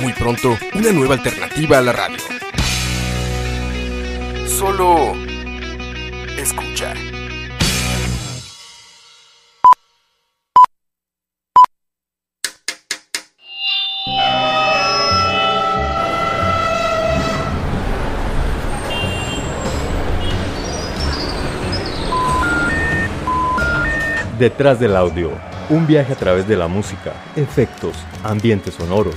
Muy pronto, una nueva alternativa a la radio. Solo escucha. Detrás del audio, un viaje a través de la música, efectos, ambientes sonoros,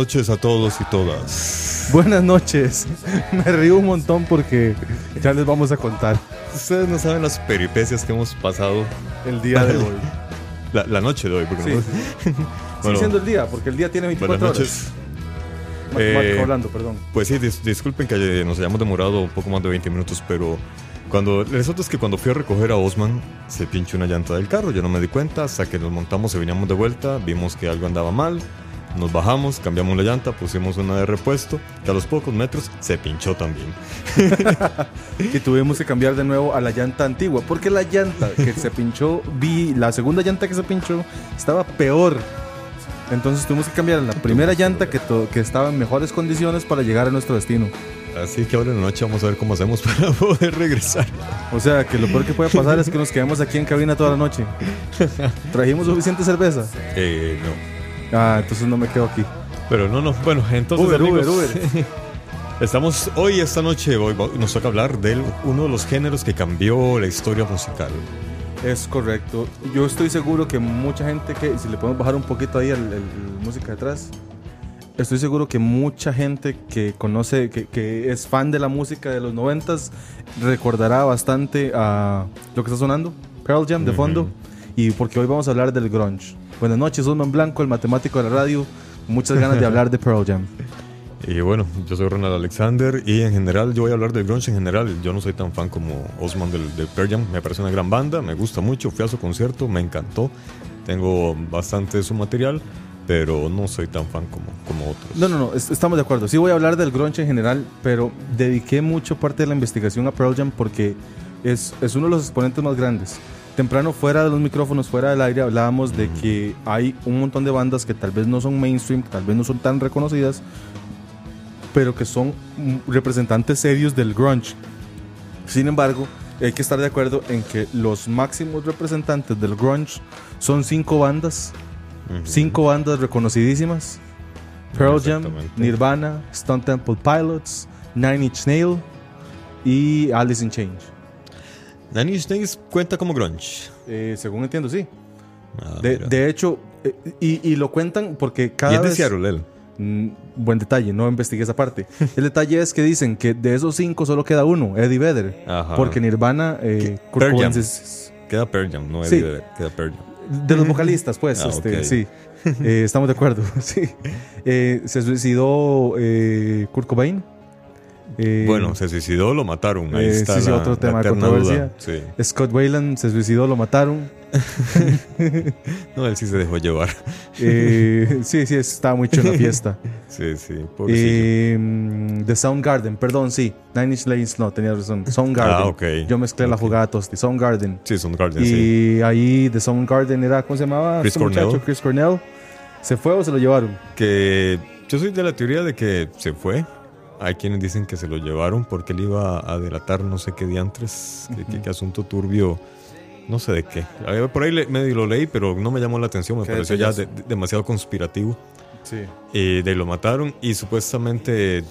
Noches a todos y todas. Buenas noches. Me río un montón porque ya les vamos a contar Ustedes no saben las peripecias que hemos pasado el día de hoy. la, la noche de hoy. Porque Sí. no- Sigue Bueno, siendo el día, porque el día tiene 24 buenas horas. noches. Matemático Eh, hablando, perdón. Pues sí, dis- disculpen que nos hayamos demorado un poco más de 20 minutos, pero cuando resulta es que cuando fui a recoger a Osman se pinchó una llanta del carro. Yo no me di cuenta hasta que nos montamos y veníamos de vuelta, vimos que algo andaba mal. Nos bajamos, cambiamos la llanta, pusimos una de repuesto, que a los pocos metros se pinchó también. Y tuvimos que cambiar de nuevo a la llanta antigua, porque la llanta que se pinchó, vi, la segunda llanta que se pinchó estaba peor. Entonces tuvimos que cambiar a la primera llanta que, que estaba en mejores condiciones para llegar a nuestro destino. Así que ahora en la noche vamos a ver cómo hacemos para poder regresar. O sea, que lo peor que puede pasar es que nos quedemos aquí en cabina toda la noche. ¿Trajimos suficiente cerveza? Eh, no. Ah, entonces no me quedo aquí. Pero no, no. Bueno, entonces Uber, amigos, Uber, Uber. estamos hoy, esta noche, hoy nos toca hablar de uno de los géneros que cambió la historia musical. Es correcto. Yo estoy seguro que mucha gente que, si le podemos bajar un poquito ahí el música detrás, estoy seguro que mucha gente que conoce, que, que es fan de la música de los noventas, recordará bastante a lo que está sonando, Pearl Jam de fondo, y porque hoy vamos a hablar del grunge. Buenas noches, Osman Blanco, el matemático de la radio, muchas ganas de hablar de Pearl Jam. Y bueno, yo soy Ronald Alexander y en general yo voy a hablar del grunge en general. Yo no soy tan fan como Osman del, del Pearl Jam. Me parece una gran banda, me gusta mucho. Fui a su concierto, me encantó. Tengo bastante de su material, pero no soy tan fan como, como otros. No, no, no, es- estamos de acuerdo. Sí voy a hablar del grunge en general, pero dediqué mucho parte de la investigación a Pearl Jam porque es, es uno de los exponentes más grandes. Temprano, fuera de los micrófonos, fuera del aire, hablábamos de que hay un montón de bandas que tal vez no son mainstream, que tal vez no son tan reconocidas, pero que son mm, representantes serios del grunge. Sin embargo, hay que estar de acuerdo en que los máximos representantes del grunge son cinco bandas, cinco bandas reconocidísimas. Pearl Jam. Nirvana, Stone Temple Pilots, Nine Inch Nail y Alice in Change. Nine Inch Nails cuenta como grunge. Eh, según entiendo, sí. Ah, De, de hecho, eh, y, y lo cuentan porque cada y es de. Seattle, él. Mm, buen detalle, no investigué esa parte. El detalle es que dicen que de esos cinco solo queda uno, Eddie Vedder. Ajá. Porque Nirvana, eh, Jam. es- Queda Pearl Jam, no es Sí. de queda Pearl Jam. de los vocalistas, pues, Ah, este, ok. sí. Eh, estamos de acuerdo, sí. Eh, se suicidó eh, Kurt Cobain. Eh, Bueno, se suicidó, lo mataron. Ahí eh, está sí, sí, la, otro tema de controversia. Sí. Scott Wayland se suicidó, lo mataron. No, él sí se dejó llevar. Eh, sí, sí, estaba muy en la fiesta. Sí, sí, mm, The Soundgarden, perdón, sí. Nine Inch Nails, no, tenía razón. Soundgarden. Ah, ok. Yo mezclé la jugada Tosti. Soundgarden. Sí, son Garden, y sí. ahí The Soundgarden era, ¿cómo se llamaba? Chris este muchacho? Cornell. Chris Cornell. ¿Se fue o se lo llevaron? Que yo soy de la teoría de que se fue. Hay quienes dicen que se lo llevaron porque él iba a delatar no sé qué diantres, qué, qué- qué asunto turbio, no sé de qué. Por ahí medio lo leí, pero no me llamó la atención, me pareció ya de- de- demasiado conspirativo. Sí. Y de ahí lo mataron y supuestamente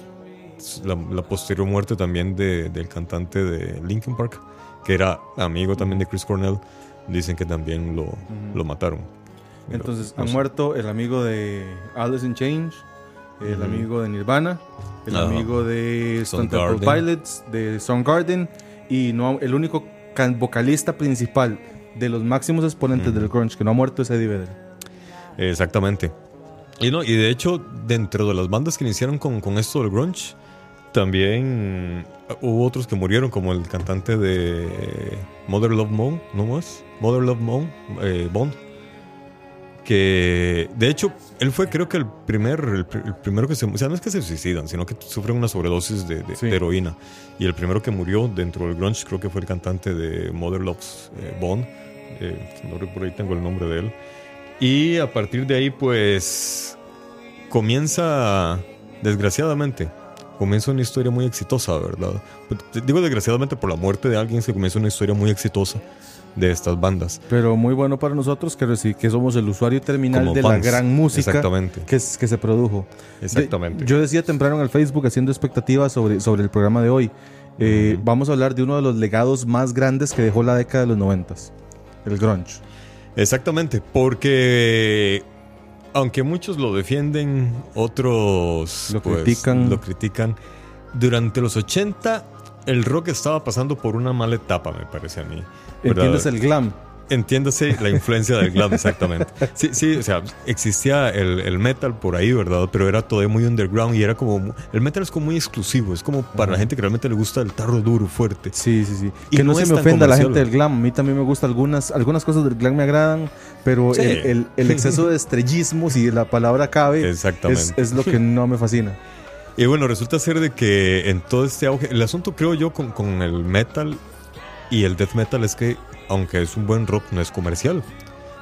la, la posterior muerte también de- del cantante de Linkin Park, que era amigo también de Chris Cornell, dicen que también lo, lo mataron. Entonces, no sé. muerto el amigo de Alice in Change, el amigo de Nirvana, el amigo de Stone Temple. Pilots, de Soundgarden, y no, el único vocalista principal de los máximos exponentes del grunge que no ha muerto es Eddie Vedder. Exactamente. Y, no, y de hecho, dentro de las bandas que iniciaron con, con esto del grunge, también hubo otros que murieron, como el cantante de Mother Love Bone, ¿no más? Mother Love Bone, eh, Bond. Que de hecho, él fue, creo que el primer, el, pr- el primero que se. O sea, no es que se suicidan, sino que sufren una sobredosis de, de- Sí. de heroína. Y el primero que murió dentro del grunge, creo que fue el cantante de Mother Love's eh, Bond. Eh, no recuerdo, por ahí tengo el nombre de él. Y a partir de ahí, pues, comienza, desgraciadamente, comienza una historia muy exitosa, ¿verdad? Pues, Digo desgraciadamente por la muerte de alguien, se comienza una historia muy exitosa de estas bandas. Pero muy bueno para nosotros que, que somos el usuario terminal Como de la gran música Exactamente. que, se produjo. Exactamente. De- yo decía temprano en el Facebook haciendo expectativas sobre, sobre el programa de hoy. eh. Vamos a hablar de uno de los legados más grandes que dejó la década de los noventas. El grunge. Exactamente, porque aunque muchos lo defienden, otros Lo pues, critican. lo critican. Durante los 80 el rock estaba pasando por una mala etapa, me parece a mí. ¿Entiendes el glam? Entiéndase la influencia del glam, exactamente. Sí, sí, o sea, existía el, el metal por ahí, ¿verdad? Pero era todavía muy underground y era como... El metal es como muy exclusivo, es como para la gente que realmente le gusta el tarro duro, fuerte. Sí, sí, sí. Y que no, no se me ofenda la gente del glam. A mí también me gusta algunas, algunas cosas del glam me agradan, pero Sí. el, el- el exceso de estrellismo, si la palabra cabe, Exactamente. es, es lo que no me fascina. Y bueno, resulta ser de que en todo este auge, el asunto creo yo con, con el metal y el death metal es que, aunque es un buen rock, no es comercial.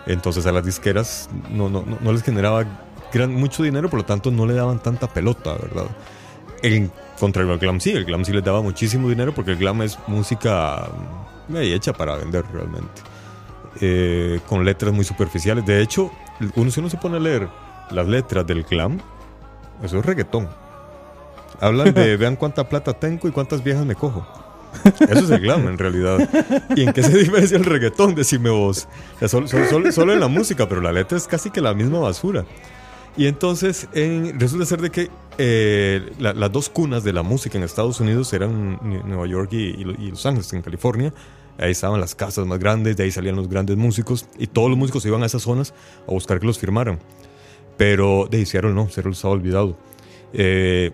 Entonces a las disqueras no, no, no, no les generaba gran, mucho dinero, por lo tanto no le daban tanta pelota, ¿verdad? En contrario al glam sí, el glam sí les daba muchísimo dinero porque el glam es música mm, eh, hecha para vender realmente. Eh, con letras muy superficiales. De hecho, uno, si uno se pone a leer las letras del glam, eso es reggaetón. Hablan de vean cuánta plata tengo y cuántas viejas me cojo. Eso es el glam en realidad. ¿Y en qué se diferencia el reggaetón? Decime vos. O sea, solo, en la música, pero la letra es casi que la misma basura. Y entonces en- resulta ser de que eh, la- las dos cunas de la música en Estados Unidos eran Nueva York y, y Lo- y Los Ángeles, en California. Ahí estaban las casas más grandes, de ahí salían los grandes músicos y todos los músicos se iban a esas zonas a buscar que los firmaran. Pero de Seattle no, Seattle estaba olvidado. Eh,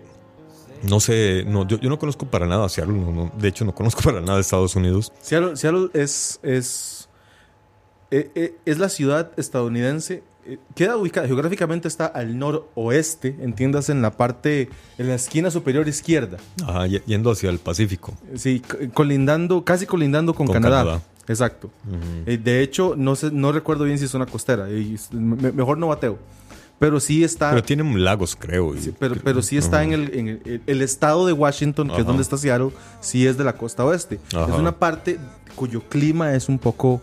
no sé, no, yo, yo no conozco para nada a Seattle, no, no, de hecho no conozco para nada Estados Unidos. Seattle, Seattle es, es, eh, eh, es la ciudad estadounidense. eh, Queda ubicada, geográficamente está al noroeste, entiendas, en la parte, en la esquina superior izquierda. Ajá, yendo hacia el Pacífico. Sí, colindando, casi colindando con, Con Canadá. Canadá. Exacto. Eh, de hecho, no sé, no recuerdo bien si es una costera. y s- me- mejor no bateo. Pero sí está. Pero tienen lagos, creo. y- Sí, pero, pero sí está en, el, en el, el estado de Washington, que es donde está Seattle, sí es de la costa oeste. Ajá. Es una parte cuyo clima es un poco,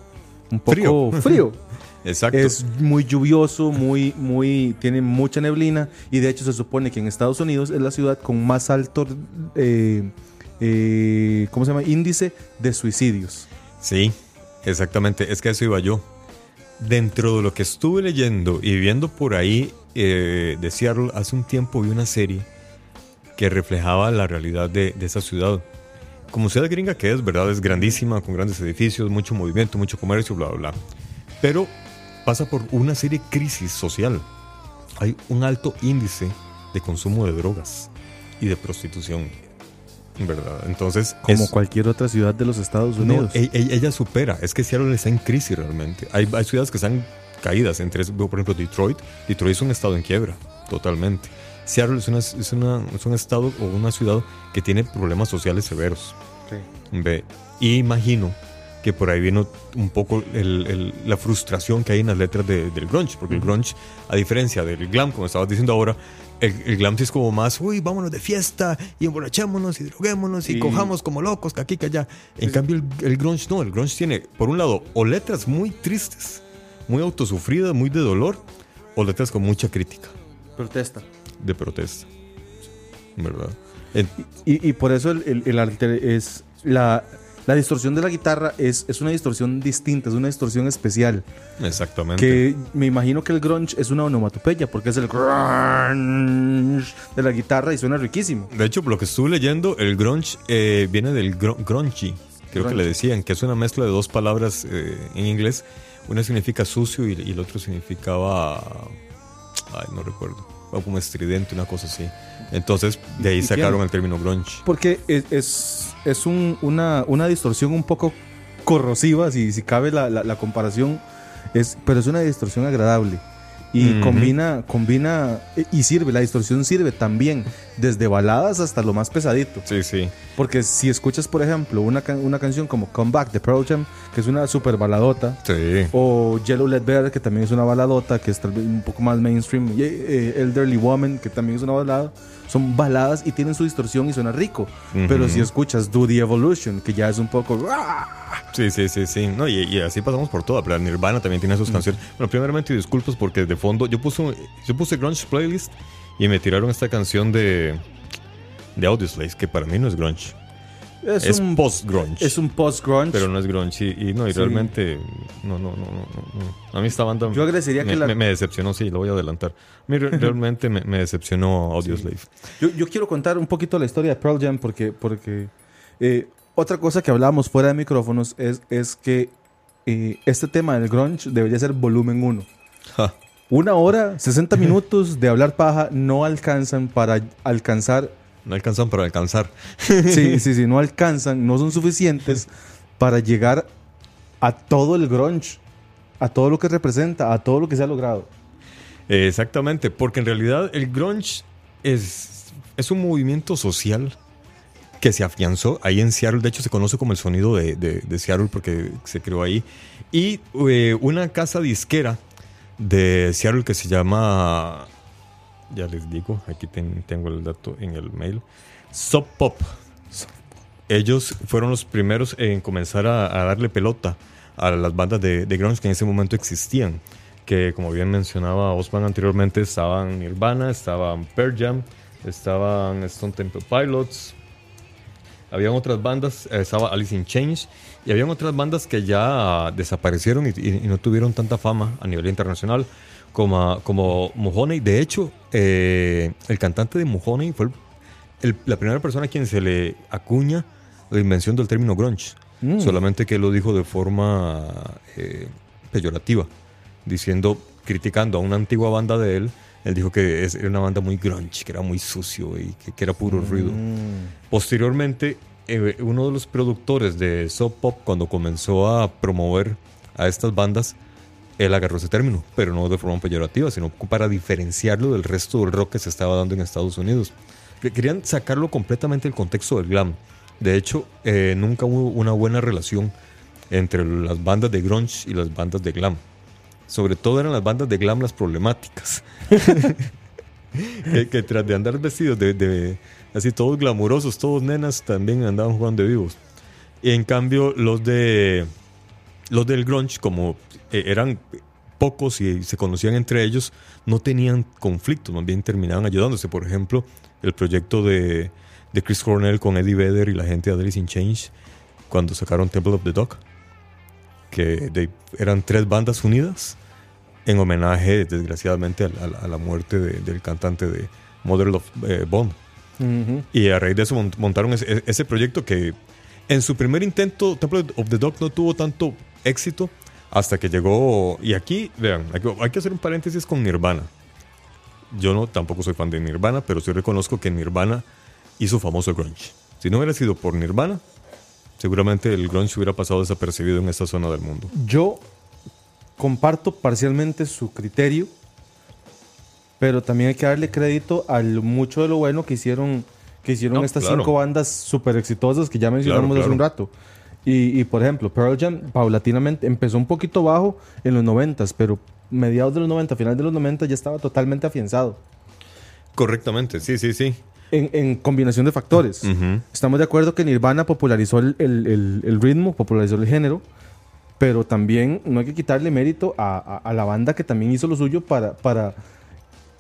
un poco Frío. frío. Exacto. Es muy lluvioso, muy, muy, tiene mucha neblina y de hecho se supone que en Estados Unidos es la ciudad con más alto, eh, eh, ¿cómo se llama? Índice de suicidios. Sí, exactamente. Es que eso iba yo. Dentro de lo que estuve leyendo y viendo por ahí eh, de Seattle, hace un tiempo vi una serie que reflejaba la realidad de, de esa ciudad. Como ciudad gringa que es, ¿verdad? Es grandísima, con grandes edificios, mucho movimiento, mucho comercio, bla, bla, bla. Pero pasa por una serie de crisis social. Hay un alto índice de consumo de drogas y de prostitución, ¿verdad? Entonces, Como es- cualquier otra ciudad de los Estados no, Unidos. e- e- ella, supera. Es que Seattle está en crisis realmente. Hay, hay ciudades que están caídas. Entre, por ejemplo, Detroit. Detroit es un estado en quiebra, totalmente. Seattle es, una, es, una- es un estado o una ciudad que tiene problemas sociales severos. Ve, y imagino que por ahí vino un poco el- el- la frustración que hay en las letras de- del grunge, porque el grunge, a diferencia del glam, como estabas diciendo ahora, el, el glam sí es como más, uy, vámonos de fiesta y emborrachémonos y droguémonos y Sí. cojamos como locos, que aquí, que allá. En cambio, el, el grunge no, el grunge tiene, por un lado, o letras muy tristes, muy autosufridas, muy de dolor, o letras con mucha crítica, Protesta. de protesta. ¿Verdad? En- Y, y por eso el, el, el arte es la, la distorsión de la guitarra es, es una distorsión distinta, es una distorsión especial. exactamente. Que me imagino que el grunge es una onomatopeya, porque es el grunge de la guitarra y suena riquísimo. De hecho, por lo que estuve leyendo, el grunge eh, viene del gr grungy, creo que Grunge. le decían, que es una mezcla de dos palabras eh, en inglés. Una significa sucio y, y el otro significaba. Ay, no recuerdo. Algo como estridente, una cosa así. Entonces, de ahí ¿Y sacaron el término grunge. Porque es, es, es un- una, una distorsión un poco corrosiva, si, si cabe la, la- la comparación, es, pero es una distorsión agradable. Y combina, combina eh, y sirve, la distorsión sirve también desde baladas hasta lo más pesadito. Sí, sí. Porque si escuchas, por ejemplo, una, can- una canción como Come Back de Pearl Jam, que es una super baladota, Sí. o Yellow Led Better, que también es una baladota, que es tal vez un poco más mainstream, y, eh, Elderly Woman, que también es una balada, son baladas y tienen su distorsión y suena rico. Pero si escuchas Do the Evolution, que ya es un poco... Sí, sí, sí, sí. No, y, y así pasamos por toda. Pero Nirvana también tiene sus Mm. canciones. Bueno, primeramente disculpas porque de fondo yo puse, yo puse grunge playlist y me tiraron esta canción de de Audioslave que para mí no es grunge. Es, Es, un, post grunge. es un post-grunge. pero no es grunge y, y no y Sí. realmente no, no, no, no, no. A mí esta banda Yo agradecería me, que la- me- me decepcionó, sí, lo voy a adelantar. A mí realmente me, me decepcionó Audioslave. Yo, yo quiero contar un poquito la historia de Pearl Jam porque, porque eh, otra cosa que hablábamos fuera de micrófonos es, es que eh, este tema del grunge debería ser volumen 1. Ja. Una hora, 60 minutos de hablar paja no alcanzan para alcanzar. No alcanzan para alcanzar. Sí, sí, sí, no alcanzan, no son suficientes para llegar a todo el grunge, a todo lo que representa, a todo lo que se ha logrado. Exactamente, porque en realidad el grunge es, es un movimiento social que se afianzó ahí en Seattle. De hecho, se conoce como el sonido de, de- de Seattle porque se creó ahí. Y eh, una casa disquera de Seattle que se llama, ya les digo, aquí ten- tengo el dato en el mail, Sub Pop. Ellos fueron los primeros en comenzar a, a darle pelota a las bandas de, de grunge que en ese momento existían. Que como bien mencionaba Osman anteriormente, estaban Nirvana, estaban Pearl Jam, estaban Stone Temple Pilots, habían otras bandas, eh, estaba Alice in Chains, y habían otras bandas que ya desaparecieron y, y- y no tuvieron tanta fama a nivel internacional como, como Mojone. De hecho, eh, el cantante de Mojone fue el- el- la primera persona a quien se le acuña la invención del término grunge. Mm. Solamente que lo dijo de forma eh, peyorativa, diciendo, criticando a una antigua banda de él. Él dijo que es- era una banda muy grunge, que era muy sucio y que, que era puro ruido. Posteriormente, eh, uno de los productores de Sub Pop, cuando comenzó a promover a estas bandas, él agarró ese término, pero no de forma peyorativa, sino para diferenciarlo del resto del rock que se estaba dando en Estados Unidos. Que Querían sacarlo completamente del contexto del glam. De hecho, eh, nunca hubo una buena relación entre las bandas de grunge y las bandas de glam. sobre todo eran las bandas de glam las problemáticas. que, que tras de andar vestidos de, de- así todos glamurosos, todos nenas, también andaban jugando de vivos. Y en cambio, los de los del grunge, como eh, eran pocos y se conocían entre ellos, no tenían conflictos, más bien terminaban ayudándose. Por ejemplo, el proyecto de, de Chris Cornell con Eddie Vedder y la gente de Alice in Change, cuando sacaron Temple of the Dog, que de- eran tres bandas unidas en homenaje, desgraciadamente, a, a- a la muerte de- del cantante de Mother of eh, Bond. Y a raíz de eso mont- montaron ese, ese proyecto que en su primer intento, Temple of the Dog no tuvo tanto éxito hasta que llegó. Y aquí, vean, hay que, hacer un paréntesis con Nirvana. Yo no tampoco soy fan de Nirvana, pero sí reconozco que Nirvana hizo famoso grunge. Si no hubiera sido por Nirvana, seguramente el grunge hubiera pasado desapercibido en esta zona del mundo. Yo comparto parcialmente su criterio, pero también hay que darle crédito al mucho de lo bueno que hicieron, que hicieron No, estas claro. cinco bandas súper exitosas que ya mencionamos Claro, hace un rato. Y, y, por ejemplo, Pearl Jam paulatinamente empezó un poquito bajo en los 90, pero mediados de los 90, final de los 90 ya estaba totalmente afianzado. Correctamente, sí, sí, sí. En, en combinación de factores. Estamos de acuerdo que Nirvana popularizó el, el- el- el ritmo, popularizó el género, pero también no hay que quitarle mérito a, a- a la banda que también hizo lo suyo para, para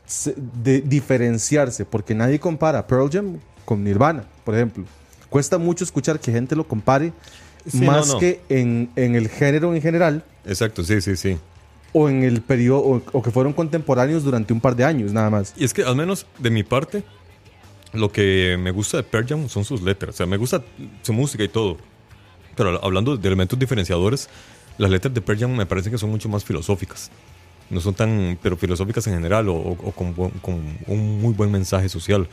se- de- diferenciarse, porque nadie compara Pearl Jam con Nirvana, por ejemplo. Cuesta mucho escuchar que gente lo compare Sí, más no, no. que en, en el género en general Exacto, sí, sí, sí. o en el periodo, o, o que fueron contemporáneos durante un par de años, nada más. Y es que al menos de mi parte, lo que me gusta de Pearl Jam son sus letras. O sea, me gusta su música y todo. Pero hablando de elementos diferenciadores, las letras de Pearl Jam me parece que son mucho más filosóficas. No son tan, pero filosóficas en general o, o- con, con un muy buen mensaje social.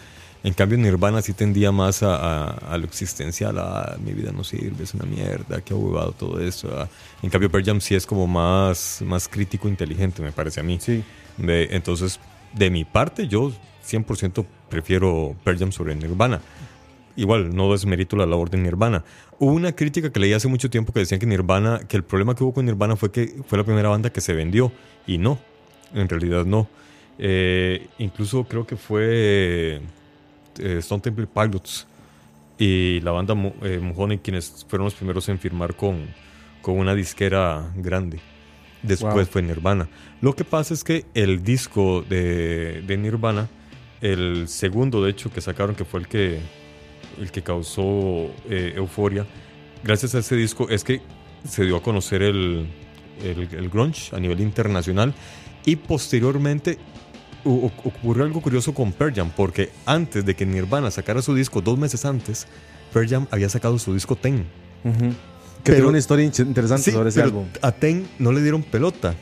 En cambio, Nirvana sí tendía más a, a- a lo existencial, a mi vida no sirve, es una mierda, qué abogado todo eso. En cambio, Pearl Jam sí es como más, más crítico, inteligente, me parece a mí. Sí. De- entonces, de mi parte, yo 100% prefiero Pearl Jam sobre Nirvana. Igual, no desmerito la labor de Nirvana. Hubo una crítica que leí hace mucho tiempo que decían que Nirvana, que el problema que hubo con Nirvana fue que fue la primera banda que se vendió. Y no, en realidad no. Eh, incluso creo que fue eh, Stone Temple Pilots y la banda eh, quienes fueron los primeros en firmar con, con una disquera grande. Después Wow. fue Nirvana. Lo que pasa es que el disco de, de Nirvana, el segundo de hecho que sacaron, que fue el que, el que causó eh, euforia, gracias a ese disco es que se dio a conocer el, el, el grunge a nivel internacional y posteriormente ocurrió algo curioso con Pearl Jam, porque antes de que Nirvana sacara su disco, dos meses antes, Pearl Jam había sacado su disco Ten. Que Pero- una historia in- interesante Sí, sobre ese pero álbum. a Ten no le dieron pelota,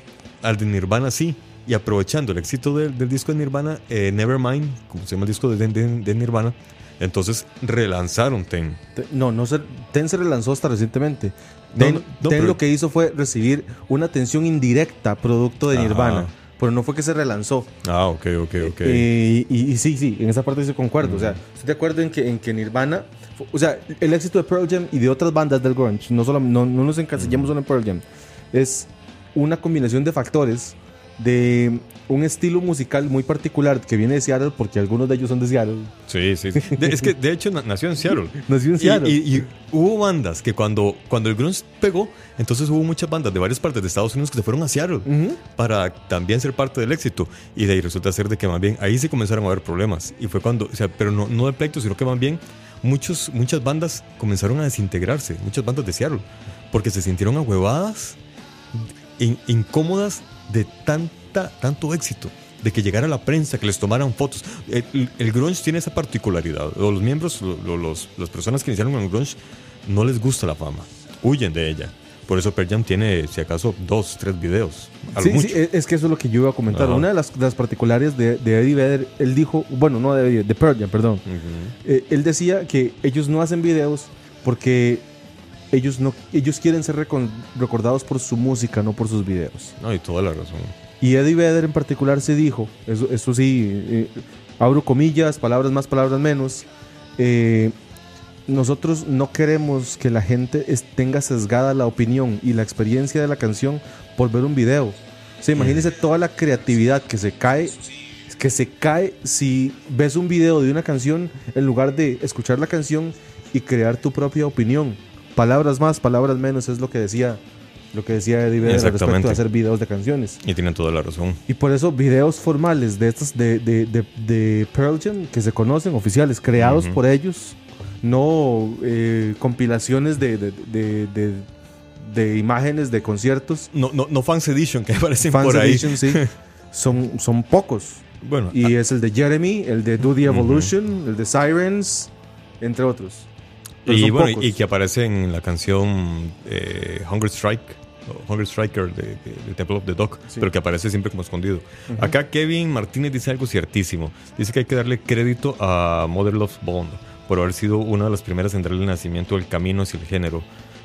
al de Nirvana sí. Y aprovechando el éxito del, del disco de Nirvana, eh, Nevermind, como se llama el disco de, de- de Nirvana, entonces relanzaron Ten. Te- No, no se, Ten se relanzó hasta recientemente. Ten, no, no, Ten pero- lo que hizo fue recibir una atención indirecta producto de Ajá. Pero no fue que se relanzó. Ah, ok, ok, ok. Eh, y, y sí, sí, en esa parte sí concuerdo. O sea, estoy de acuerdo en que, en que Nirvana. O sea, el éxito de Pearl Jam y de otras bandas del grunge, no, solo, no, no nos encasillamos solo en Pearl Jam, es una combinación de factores de un estilo musical muy particular que viene de Seattle, porque algunos de ellos son de Seattle. Sí, sí. De- es que de hecho na- nació en Seattle. Nació en Y- Seattle. Y, y hubo bandas que cuando, cuando el grunge pegó, entonces hubo muchas bandas de varias partes de Estados Unidos que se fueron a Seattle Ujú. para también ser parte del éxito. Y de ahí resulta ser de que más bien ahí sí comenzaron a haber problemas. Y fue cuando, o sea, pero no, no de pleito, sino que más bien muchos, muchas bandas comenzaron a desintegrarse, muchas bandas de Seattle, porque se sintieron ahuevadas, in- incómodas de tanta, tanto éxito. De que llegara la prensa, que les tomaran fotos. El, el grunge tiene esa particularidad. O Los miembros, lo- lo- los, las personas que iniciaron con el grunge, no les gusta la fama. Huyen de ella. Por eso Pearl Jam tiene, si acaso, dos, tres videos. Sí, sí, mucho. es- es que eso es lo que yo iba a comentar. Ajá. Una de las, de las particularidades de, de Eddie Vedder, él dijo, bueno, no de Eddie, de Pearl Jam, perdón. Ujú. Eh, él decía que ellos no hacen videos porque ellos, no, ellos quieren ser recordados por su música, no por sus videos. No, y toda la razón. Y Eddie Vedder en particular se dijo, eso, eso sí, eh, abro comillas, palabras más, palabras menos, eh, nosotros no queremos que la gente es- tenga sesgada la opinión y la experiencia de la canción por ver un video. O sea, imagínense toda la creatividad que se cae, que se cae si ves un video de una canción en lugar de escuchar la canción y crear tu propia opinión. Palabras más, palabras menos es lo que decía, lo que decía Eddie Vedder respecto de hacer videos de canciones. Y tienen toda la razón. Y por eso videos formales de estos de, de, de, de Pearl Jam que se conocen, oficiales, creados por ellos, no eh, compilaciones de, de, de, imágenes de conciertos, No, no, no Fans Edition que aparecen fans por ahí. edition, sí, son, son pocos. Bueno, Y es el de Jeremy, el de Do the Evolution, el de Sirens, entre otros. Pero y bueno, pocos. y que aparece en la canción eh, Hunger Strike, Hunger Striker de, de- de Temple of the Dog, Sí. pero que aparece siempre como escondido. Acá Kevin Martínez dice algo ciertísimo. Dice que hay que darle crédito a Mother Love Bond por haber sido una de las primeras en darle el nacimiento del camino hacia el género.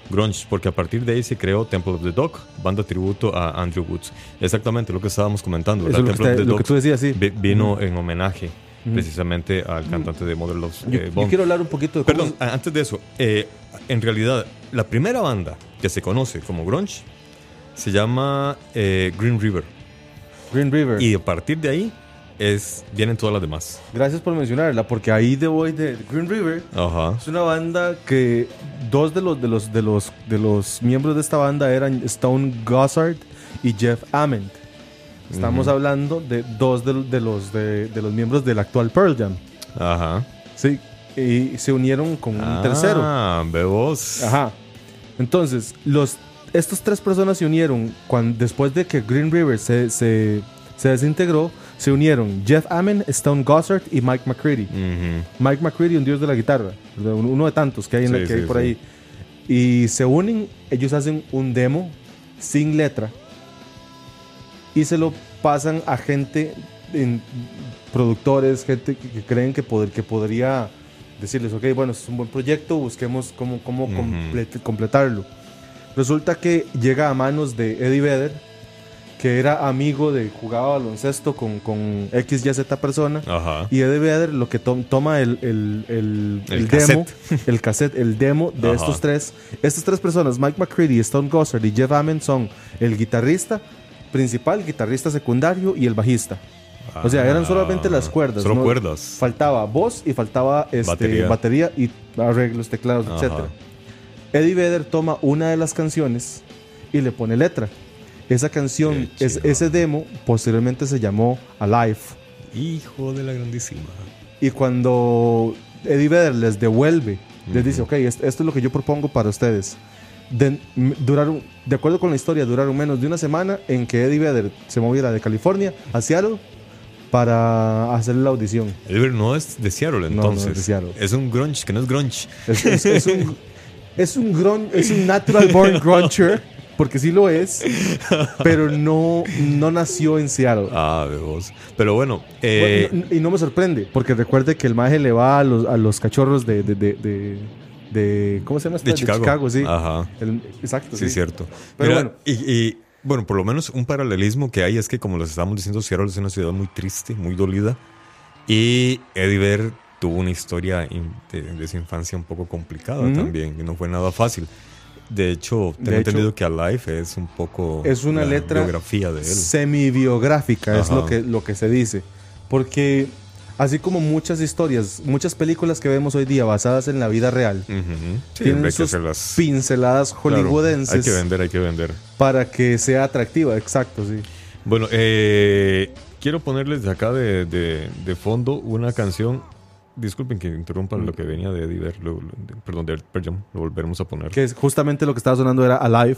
Grunge, porque a partir de ahí se creó Temple of the Dog, banda tributo a Andrew Woods. Exactamente lo que estábamos comentando. Eso lo que, Temple está- of the Dog tú decías, sí. vi- vino en homenaje precisamente al cantante de Mother Love Yo, eh, yo Bond. quiero hablar un poquito de Perdón, antes de eso, eh, en realidad, la primera banda que se conoce como grunge se llama eh, Green River. Green River. Y a partir de ahí es, vienen todas las demás. Gracias por mencionarla, porque ahí de voy de Green River Ajá. Es una banda que dos de los de los de los de los miembros de esta banda eran Stone Gossard y Jeff Ament. Estamos hablando de dos de, de los de, de los miembros del actual Pearl Jam. Ajá. Sí, y se unieron con un tercero. Ah, vemos. Ajá. Entonces, los estos tres personas se unieron cuando después de que Green River se, se, se desintegró, se unieron Jeff Ament, Stone Gossard y Mike McCready. Mike McCready, un dios de la guitarra, uno de tantos que hay, en que por sí. ahí. Y se unen, ellos hacen un demo sin letra y se lo pasan a gente, en, productores, gente que, que creen que, poder, que podría decirles, ok, bueno, es un buen proyecto, busquemos cómo, cómo comple- completarlo. Resulta que llega a manos de Eddie Vedder, que era amigo de, jugaba baloncesto con, con X, Y, Z persona. Ajá. Y Eddie Vedder lo que to- toma el, el, el, demo, cassette. el cassette, el demo de Ajá. estos tres. Estas tres personas, Mike McCready, Stone Gossard y Jeff Ament, son el guitarrista principal, guitarrista secundario y el bajista. O sea, eran solamente las cuerdas. Solo ¿no? cuerdas. Faltaba voz y faltaba este, Batería. batería. y arreglos, teclados, Ajá. etc. Eddie Vedder toma una de las canciones y le pone letra. Esa canción, es- ese demo, posteriormente se llamó Alive. Hijo de la grandísima. Y cuando Eddie Vedder les devuelve, les dice, ok, est- esto es lo que yo propongo para ustedes. De, duraron, de acuerdo con la historia, duraron menos de una semana en que Eddie Vedder se moviera de California a Seattle para hacer la audición. Edward no es de Seattle, no es entonces. de Seattle. Es un grunge que no es grunge. Es, es- es un, es un grun- es un natural born gruncher, porque sí lo es, pero no, no nació en Seattle. Ah, de vos. Pero bueno, eh, Bueno, no- y no me sorprende, porque recuerde que el maje le va a los, a los cachorros de, de, de, de- de- ¿cómo se llama? esta? de Chicago. sí. Ajá. El- exacto. Sí, cierto. Pero Mira, bueno. Y, y, bueno, por lo menos un paralelismo que hay es que, como les estábamos diciendo, Seattle es una ciudad muy triste, muy dolida. Y Eddie Vedder tuvo una historia de, de su infancia un poco complicada también, que no fue nada fácil. De hecho, tengo De hecho, entendido que Alive es un poco Es una la letra biografía de él. semi-biográfica, es lo que, lo que se dice. Porque así como muchas historias, muchas películas que vemos hoy día basadas en la vida real. Sí, tienen sus hacerlas- pinceladas Claro, hollywoodenses hay que vender, hay que vender. para que sea atractiva, exacto, sí. Bueno, eh, quiero ponerles de acá de, de- de fondo una canción. Disculpen que interrumpa lo que venía de Eddie de- perdón, de Jam, lo volveremos a poner. Que es justamente lo que estaba sonando era Alive,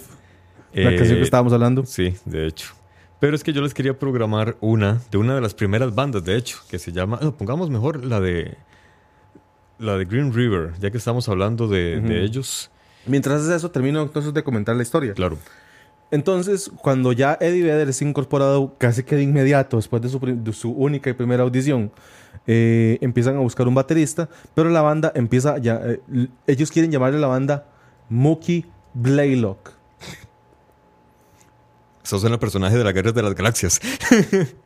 la Eh, canción que estábamos hablando. Sí, de hecho. Pero es que yo les quería programar una de una de las primeras bandas, de hecho, que se llama. no, pongamos mejor la de. La de Green River, ya que estamos hablando de, ellos. Mientras haces eso, termino entonces de comentar la historia. Claro. Entonces, cuando ya Eddie Vedder es incorporado casi que de inmediato, después de su, pri- de su única y primera audición, eh, empiezan a buscar un baterista, pero la banda empieza ya. eh, ellos quieren llamarle a la banda Mookie Blaylock. Sos el personaje de la Guerra de las Galaxias.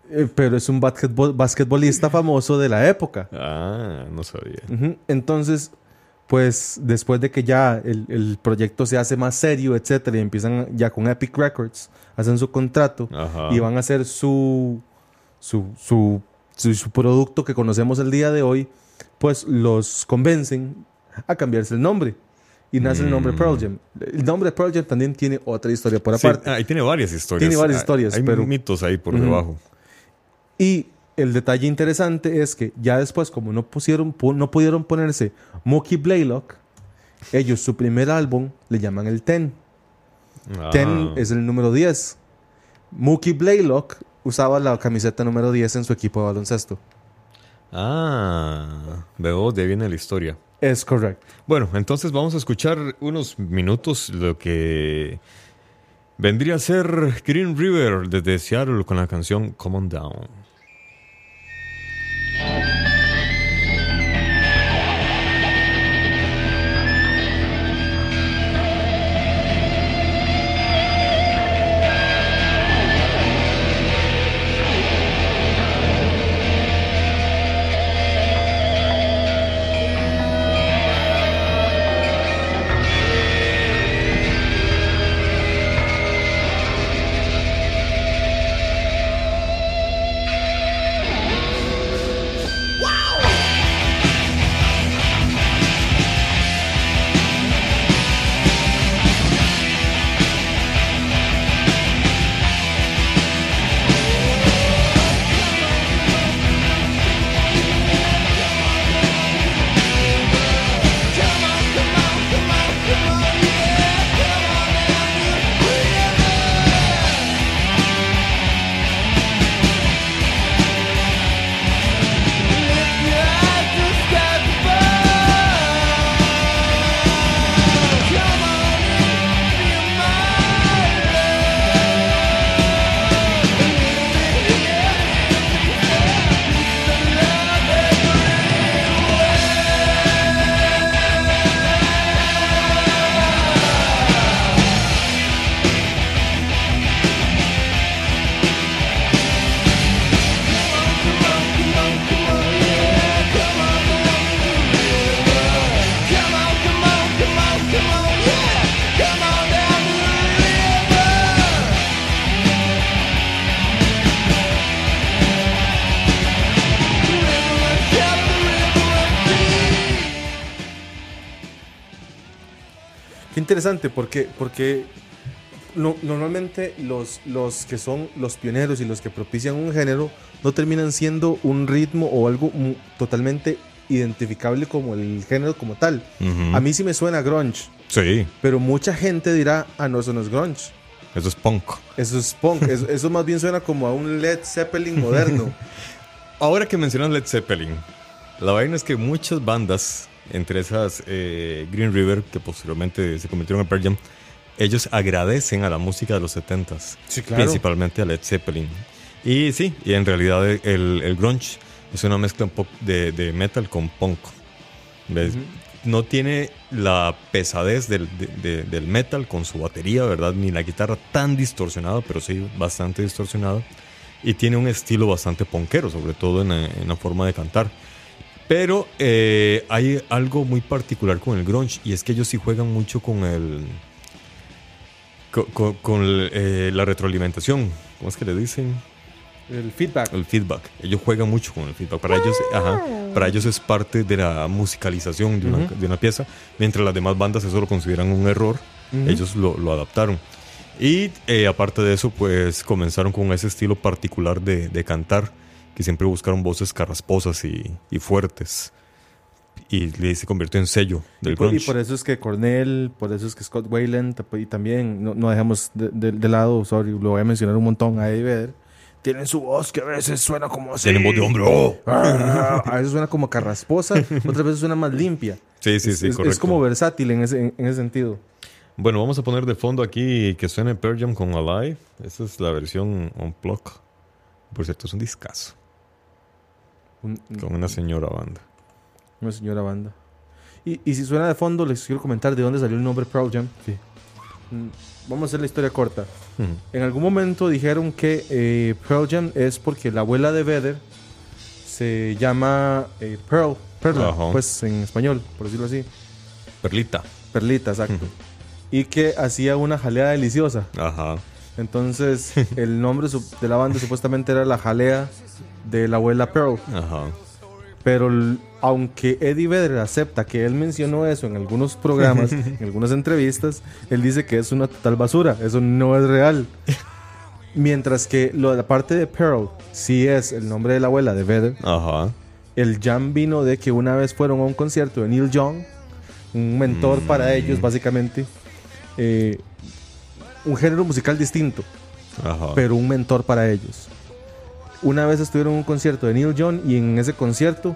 Eh, pero es un basquetbol- basquetbolista famoso de la época. ah, no sabía. Entonces, pues después de que ya el, el proyecto se hace más serio, etcétera, y empiezan ya con Epic Records, hacen su contrato Ajá. y van a hacer su su, su, su, su producto que conocemos el día de hoy, pues los convencen a cambiarse el nombre. Y nace el nombre Pearl Jam. El nombre Pearl Jam también tiene otra historia por Sí, aparte. ahí tiene varias historias. Tiene varias Hay- historias, Hay pero- mitos ahí por debajo. Y el detalle interesante es que ya después, como no, pusieron, pu- no pudieron ponerse Mookie Blaylock, ellos su primer álbum le llaman el Ten. Ah. Ten es el número 10. Mookie Blaylock usaba la camiseta número 10 en su equipo de baloncesto. Ah, veo, de ahí viene la historia. Es correcto. Bueno, entonces vamos a escuchar unos minutos lo que vendría a ser Green River desde Seattle con la canción Come On Down. Interesante, porque, porque no- normalmente los, los que son los pioneros y los que propician un género no terminan siendo un ritmo o algo totalmente identificable como el género como tal. Ujú. A mí sí me suena grunge, Sí, pero mucha gente dirá, ah, no, eso no es grunge. eso es punk. Eso es punk. eso, eso más bien suena como a un Led Zeppelin moderno. Ahora que mencionas Led Zeppelin, la vaina es que muchas bandas, entre esas eh, Green River, que posteriormente se convirtieron en Pearl Jam, ellos agradecen a la música de los 70s, Sí, claro. principalmente a Led Zeppelin. Y sí, y en realidad el, el grunge es una mezcla un poco de, de metal con punk. ¿Ves? No tiene la pesadez del, de- de- del metal con su batería, ¿verdad? Ni la guitarra tan distorsionada, pero sí bastante distorsionada. Y tiene un estilo bastante punkero, sobre todo en la, en la forma de cantar. Pero eh, hay algo muy particular con el grunge y es que ellos sí juegan mucho con el con, con- con el, eh, la retroalimentación. ¿Cómo es que le dicen? el feedback. El feedback. Ellos juegan mucho con el feedback. Para ellos, ajá, para ellos es parte de la musicalización de una, Ujú. de una pieza, mientras las demás bandas eso lo consideran un error. Ellos lo, lo adaptaron. Y eh, aparte de eso, pues comenzaron con ese estilo particular de, de cantar, que siempre buscaron voces carrasposas y, y fuertes. Y le- se convirtió en sello del Y por, y por eso es que Cornell, por eso es que Scott Wayland, y también, no, no dejemos de, de- de lado, sorry, lo voy a mencionar un montón a Eddie Vedder, tienen su voz que a veces suena como así. Tienen voz de hombre. ¡Oh! Ah, a veces suena como carrasposa, otras veces suena más limpia. Sí, sí, sí, es- como versátil en ese, en, en ese sentido. Bueno, vamos a poner de fondo aquí que suene Pearl Jam con Alive. Esta es la versión Unplug. Por cierto, es un discazo. Un- Con una señora banda. Una señora banda. Y, y si suena de fondo, les quiero comentar de dónde salió el nombre Pearl Jam. Mm, Vamos a hacer la historia corta. En algún momento dijeron que eh, Pearl Jam es porque la abuela de Vedder se llama eh, Pearl, Perla, pues en español, por decirlo así. Perlita. Perlita, exacto. Y que hacía una jalea deliciosa. Ajá. Entonces, el nombre de la banda supuestamente era la jalea de la abuela Pearl. Ajá. Pero aunque Eddie Vedder acepta que él mencionó eso en algunos programas, en algunas entrevistas, él dice que es una total basura. Eso no es real. Mientras que lo de la parte de Pearl sí es el nombre de la abuela de Vedder. Ajá. El jam vino de que una vez fueron a un concierto de Neil Young, un mentor para ellos, básicamente. eh, un género musical distinto, Ajá. pero un mentor para ellos. Una vez estuvieron en un concierto de Neil Young y en ese concierto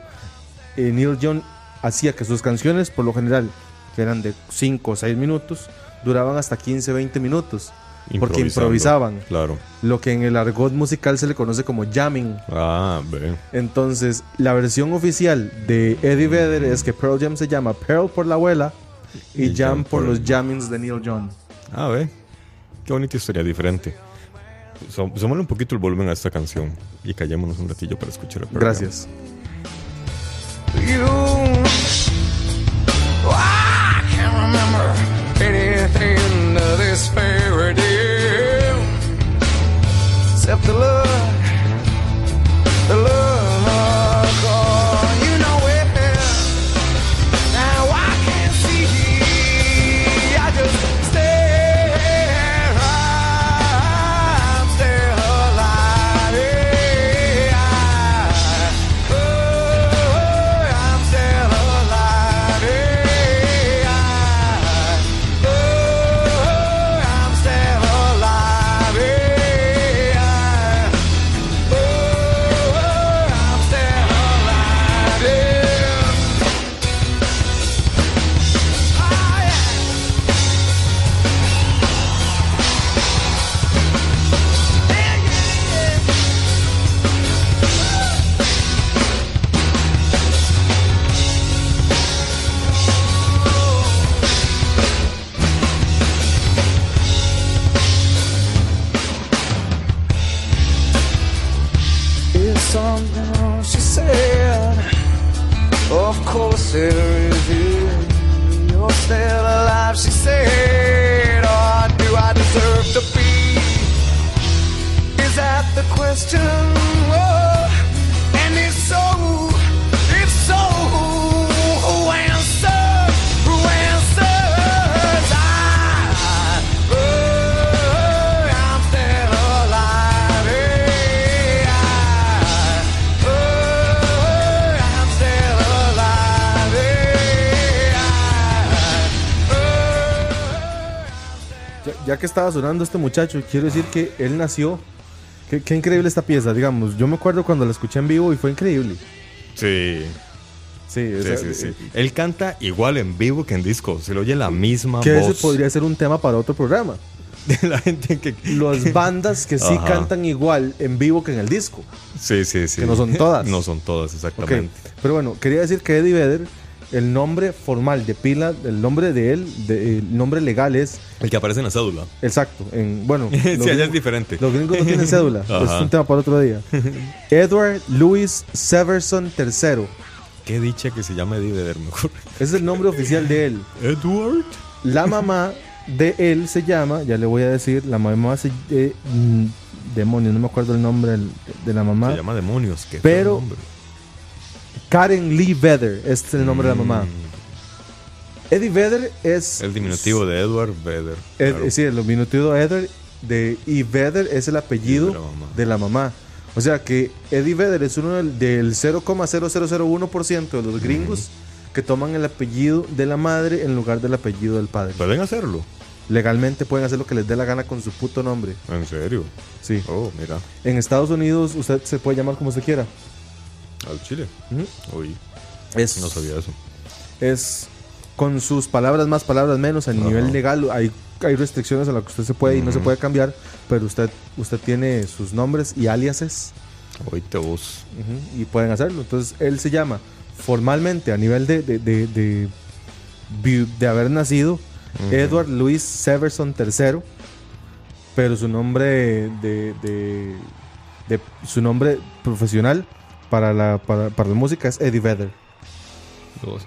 eh, Neil Young hacía que sus canciones, por lo general, que eran de 5 o 6 minutos, duraban hasta 15, 20 minutos. Porque improvisaban. Claro. Lo que en el argot musical se le conoce como jamming. Ah, ve. Entonces, la versión oficial de Eddie Vedder es que Pearl Jam se llama Pearl por la abuela y, Y Jam Jam por por los jammings de Neil Young. Ah, ve. Qué bonita historia diferente. Súmale un poquito el volumen a esta canción y callémonos un ratillo para escuchar el programa. Gracias. you. Oh, estaba sonando este muchacho, quiero decir que él nació. Qué, qué increíble esta pieza, digamos. Yo me acuerdo cuando la escuché en vivo y fue increíble. Sí. Sí, o Sí, sea, sí, sí. eh, Él canta igual en vivo que en disco. Se le oye la misma Que ese voz. podría ser un tema para otro programa. de la gente que. Las bandas que sí Ajá. cantan igual en vivo que en el disco. Sí, sí, sí. Que no son todas. No son todas, exactamente. Pero bueno, quería decir que Eddie Vedder, el nombre formal de pila, el nombre de él, de- el nombre legal es El que aparece en la cédula. exacto. En, bueno, sí, allá es diferente. Los gringos no tienen cédula. Es un tema para otro día. Edward Louis Severson III. Qué dicha que se llama Eddie Vedder mejor. Es el nombre oficial de él. Edward. La mamá de él se llama, ya le voy a decir, la mamá se. eh, mm, demonios, no me acuerdo el nombre de la mamá. Se llama Demonios. Qué feo Pero- nombre. Karen Lee Vedder, este es el nombre de la mamá. Eddie Vedder es. El diminutivo de Edward Vedder. Ed- claro. Sí, el diminutivo de Vedder. De, y Vedder es el apellido De la mamá. de la mamá. O sea que Eddie Vedder es uno del, del 0,0001% de los gringos que toman el apellido de la madre en lugar del apellido del padre. Pueden hacerlo. Legalmente pueden hacer lo que les dé la gana con su puto nombre. En serio. Sí. Oh, mira. En Estados Unidos usted se puede llamar como usted quiera. Al Chile. Uy, Es, no sabía eso. es con sus palabras más, palabras menos. A nivel legal hay, hay restricciones a lo que usted se puede y no se puede cambiar, pero usted, usted tiene sus nombres y aliases Oíte vos. y pueden hacerlo. Entonces él se llama formalmente a nivel de, de, de, de, haber nacido Edward Louis Severson III, pero su nombre de- su nombre profesional para la, para, para la música es Eddie Vedder.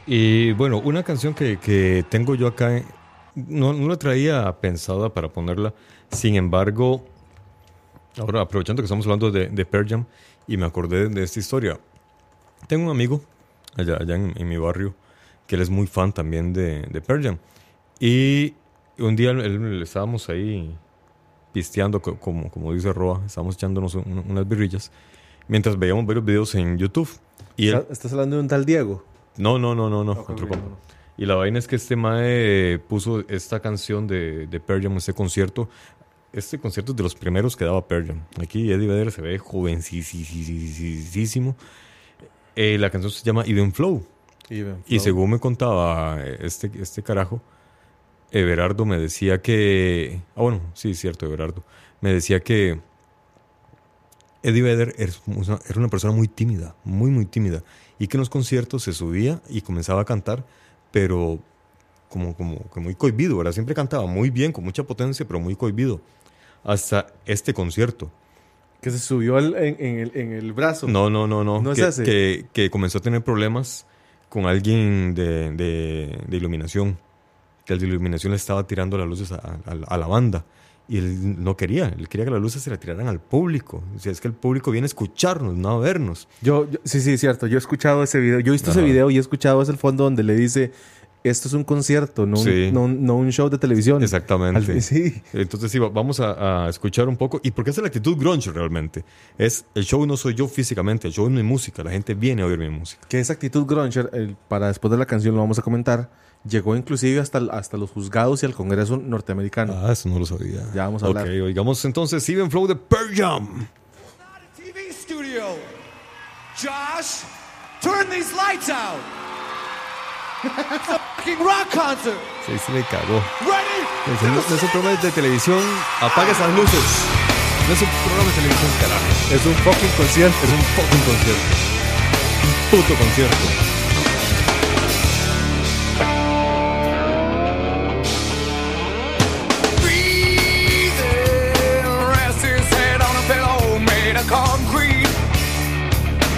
Y bueno, una canción que, que tengo yo acá, no, no la traía pensada para ponerla, sin embargo, ahora aprovechando que estamos hablando de, de Pearl Jam, y me acordé de esta historia. Tengo un amigo allá, allá en, mi barrio que él es muy fan también de, de Pearl Jam. Y un día él- estábamos ahí pisteando, co- como, como dice Roa, estábamos echándonos un- unas birrillas, mientras veíamos varios videos en YouTube. Y él, ¿Estás- ¿Estás hablando de un tal Diego? no, no, no, no, no, otro compa. Y la vaina es que este mae puso esta canción de, de Pearl Jam, este concierto. Este concierto es de los primeros que daba Pearl Jam. Aquí Eddie Vedder se ve jovencísimo. Eh, la canción se llama Even Flow. Y, según me contaba este, este carajo, Everardo me decía que. Ah, bueno, sí, cierto, Everardo. Me decía que Eddie Vedder es una- era una persona muy tímida, muy, muy tímida. Y que en los conciertos se subía y comenzaba a cantar, pero como, como, como muy cohibido, ¿verdad? Siempre cantaba muy bien, con mucha potencia, pero muy cohibido. Hasta este concierto. Que se subió al- en, en el, en el brazo. No, no, no, no. ¿No es que, ese? Que, que comenzó a tener problemas con alguien de, de- de iluminación. Que el de iluminación le estaba tirando las luces a, a- a la banda. Y él no quería. Él quería que las luces se le tiraran al público. O sea, es que el público viene a escucharnos, no a vernos. Yo, yo- sí, sí, cierto. Yo he escuchado ese video. Yo he visto ese video y he escuchado ese fondo donde le dice: Esto es un concierto, no un, Sí. no un- no un show de televisión. Exactamente. Al- sí. Entonces sí, va- vamos a, a escuchar un poco. ¿Y por qué es la actitud grunge realmente? Es el show no soy yo físicamente, el show es mi música. La gente viene a oír mi música. Que esa actitud grunge, el- para después de la canción lo vamos a comentar, llegó inclusive hasta, hasta los juzgados y al Congreso norteamericano. Ah, eso no lo sabía. Ya vamos a Ok, hablar. oigamos entonces Even Flow de Pearl Jam. TV studio. Josh, turn these lights out. It's a fucking rock concert. Sí, se le cagó. Ready? No es, un- no es un programa de televisión. Apaga esas luces. No es un programa de televisión, carajo. Es un fucking concierto. Es un fucking concierto. Un puto concierto.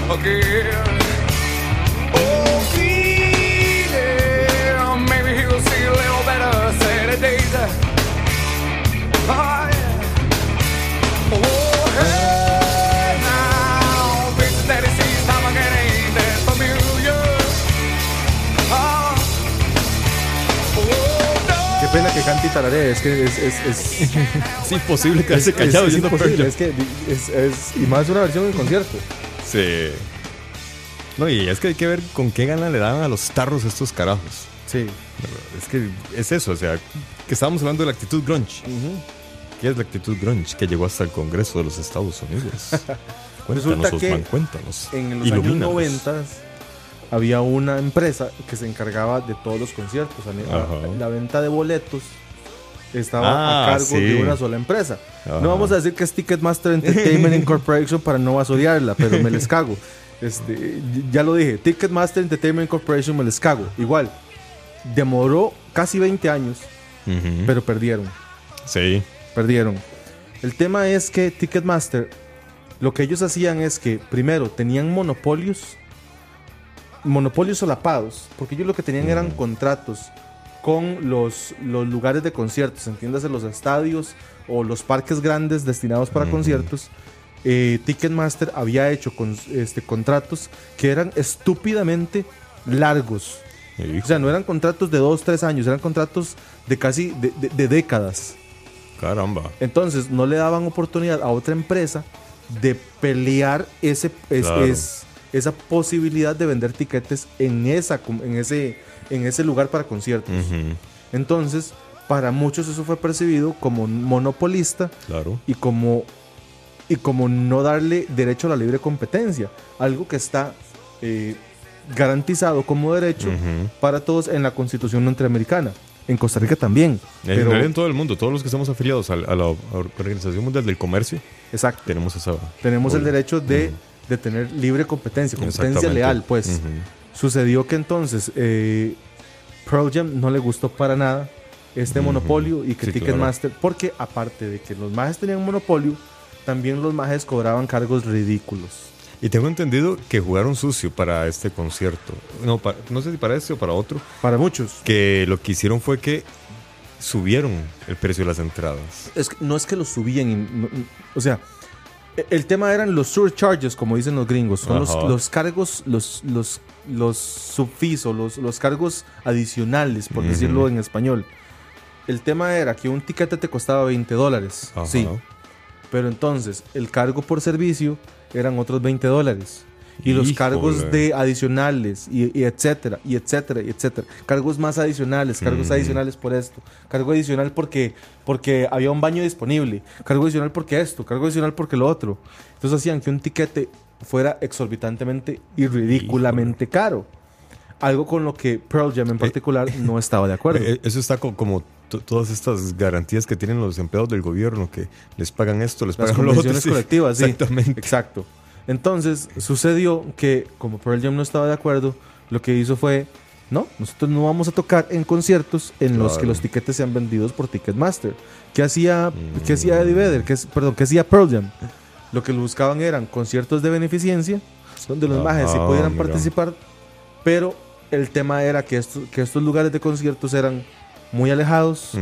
Again. Oh, feeling, maybe he'll see a little better Saturdays. Oh, yeah. Oh, hey, now, bitch, that he sees time again ain't that familiar. Ah. Oh, no. Qué pena que cante y tararee. Es que es. es, es Es imposible quedarse callado es, es imposible, es que es, es- y más una versión en concierto. Sí. No, y es que hay que ver con qué gana le dan a los tarros estos carajos. Sí. Es que es eso, o sea, que estábamos hablando de la actitud grunge. ¿Qué es la actitud grunge que llegó hasta el Congreso de los Estados Unidos? Cuéntanos, Resulta que Osman, cuéntanos. En los Ilumínanos. años 90 había una empresa que se encargaba de todos los conciertos. La venta de boletos estaba Ah, a cargo sí. de una sola empresa. Ajá. No vamos a decir que es Ticketmaster Entertainment Incorporation para no vasodiarla, pero me les cago. Este, ya lo dije, Ticketmaster Entertainment Corporation me les cago. Igual, demoró casi 20 años, pero perdieron. Sí. Perdieron. El tema es que Ticketmaster, lo que ellos hacían es que, primero, tenían monopolios, monopolios solapados, porque ellos lo que tenían eran contratos con los, los lugares de conciertos, entiéndase los estadios o los parques grandes destinados para conciertos. Eh, Ticketmaster había hecho con, este, contratos que eran estúpidamente largos. Hijo, O sea, no eran contratos de dos, tres años, eran contratos de casi de- de- de décadas. caramba. Entonces no le daban oportunidad a otra empresa de pelear ese, es- Claro. es- esa posibilidad de vender tiquetes en, esa, en, ese, en ese lugar para conciertos. Entonces, para muchos eso fue percibido como monopolista Claro. y como, y como no darle derecho a la libre competencia. Algo que está eh, garantizado como derecho para todos en la constitución norteamericana. En Costa Rica también. En Pero, en todo el mundo, todos los que estamos afiliados a, la- a la Organización Mundial del Comercio, exacto. tenemos esa... Tenemos el derecho de, de tener libre competencia, competencia leal, pues. Sucedió que entonces eh, Pearl Jam no le gustó para nada este monopolio y que Sí, Ticketmaster, porque aparte de que los majes tenían monopolio, también los majes cobraban cargos ridículos. Y tengo entendido que jugaron sucio para este concierto. No, pa- no sé si para este o para otro. Para muchos. Que lo que hicieron fue que subieron el precio de las entradas. Es que- no es que los subían. no- o sea, el tema eran los surcharges, como dicen los gringos. Son los, cargos, los, los, los subfis o los, los cargos adicionales, por decirlo en español. El tema era que un tiquete te costaba 20 dólares. Sí. Pero entonces, el cargo por servicio eran otros 20 dólares. Y los cargos de adicionales, y, y etcétera, y etcétera, y etcétera. Cargos más adicionales, cargos Ujú. adicionales por esto. Cargo adicional porque, porque había un baño disponible. Cargo adicional porque esto. Cargo adicional porque lo otro. Entonces hacían que un tiquete fuera exorbitantemente y ridículamente caro. Algo con lo que Pearl Jam en particular no estaba de acuerdo. Eh, Eso está co- como to- todas estas garantías que tienen los empleados del gobierno, que les pagan esto, les Las pagan lo otro. sí. colectivas, sí. Exactamente. Exacto. Entonces, sucedió que, como Pearl Jam no estaba de acuerdo, lo que hizo fue: no, nosotros no vamos a tocar en conciertos en los que los tiquetes sean vendidos por Ticketmaster. ¿Qué hacía, ¿qué Mm. hacía Eddie Vedder? ¿Qué, es- perdón, ¿qué hacía Pearl Jam? Lo que buscaban eran conciertos de beneficencia, donde los majes sí pudieran mira. participar, pero el tema era que estos lugares de conciertos eran muy alejados,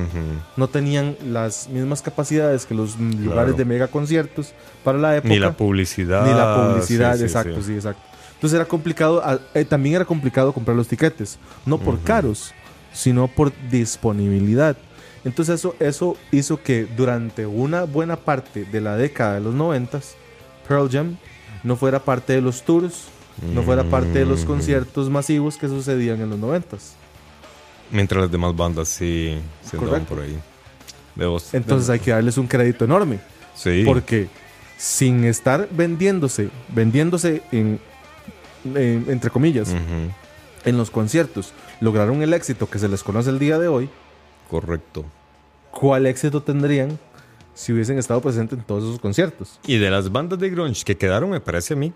no tenían las mismas capacidades que los lugares de mega conciertos para la época. Ni la publicidad. Ni la publicidad, Sí, exacto, sí. sí. exacto. Entonces era complicado, ah, eh, también era complicado comprar los tiquetes, no por caros, sino por disponibilidad. Entonces eso, eso hizo que durante una buena parte de la década de los noventas, Pearl Jam no fuera parte de los tours, no fuera parte de los conciertos masivos que sucedían en los noventas. Mientras las demás bandas sí se andaban por ahí. Vemos. Entonces hay que darles un crédito enorme. Sí. Porque sin estar vendiéndose, vendiéndose en, en- entre comillas, en los conciertos, lograron el éxito que se les conoce el día de hoy, Correcto. ¿cuál éxito tendrían si hubiesen estado presentes en todos esos conciertos? Y de las bandas de grunge que quedaron, me parece a mí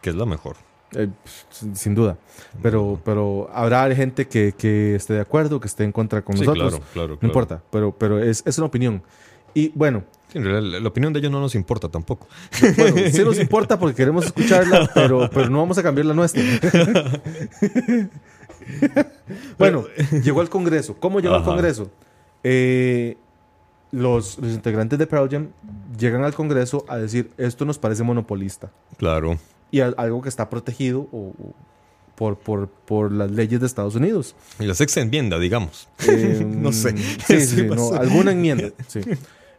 que es la mejor. Eh, sin, sin duda. Pero, pero habrá gente que, que esté de acuerdo, que esté en contra con Sí, nosotros. claro, claro, No importa, pero, pero es, es una opinión. Y bueno, Sí, en realidad, la, opinión de ellos no nos importa tampoco. bueno, sí nos importa porque queremos escucharla, pero, pero no vamos a cambiar la nuestra. bueno, llegó al Congreso. ¿Cómo llegó al. Congreso? Eh, los, los integrantes de Jam llegan al Congreso a decir, esto nos parece monopolista Claro. Y algo que está protegido o- o por, por, por las leyes de Estados Unidos. Y la sexta enmienda, digamos. Eh, No sé. Sí, sí, Sí, no, alguna enmienda. sí.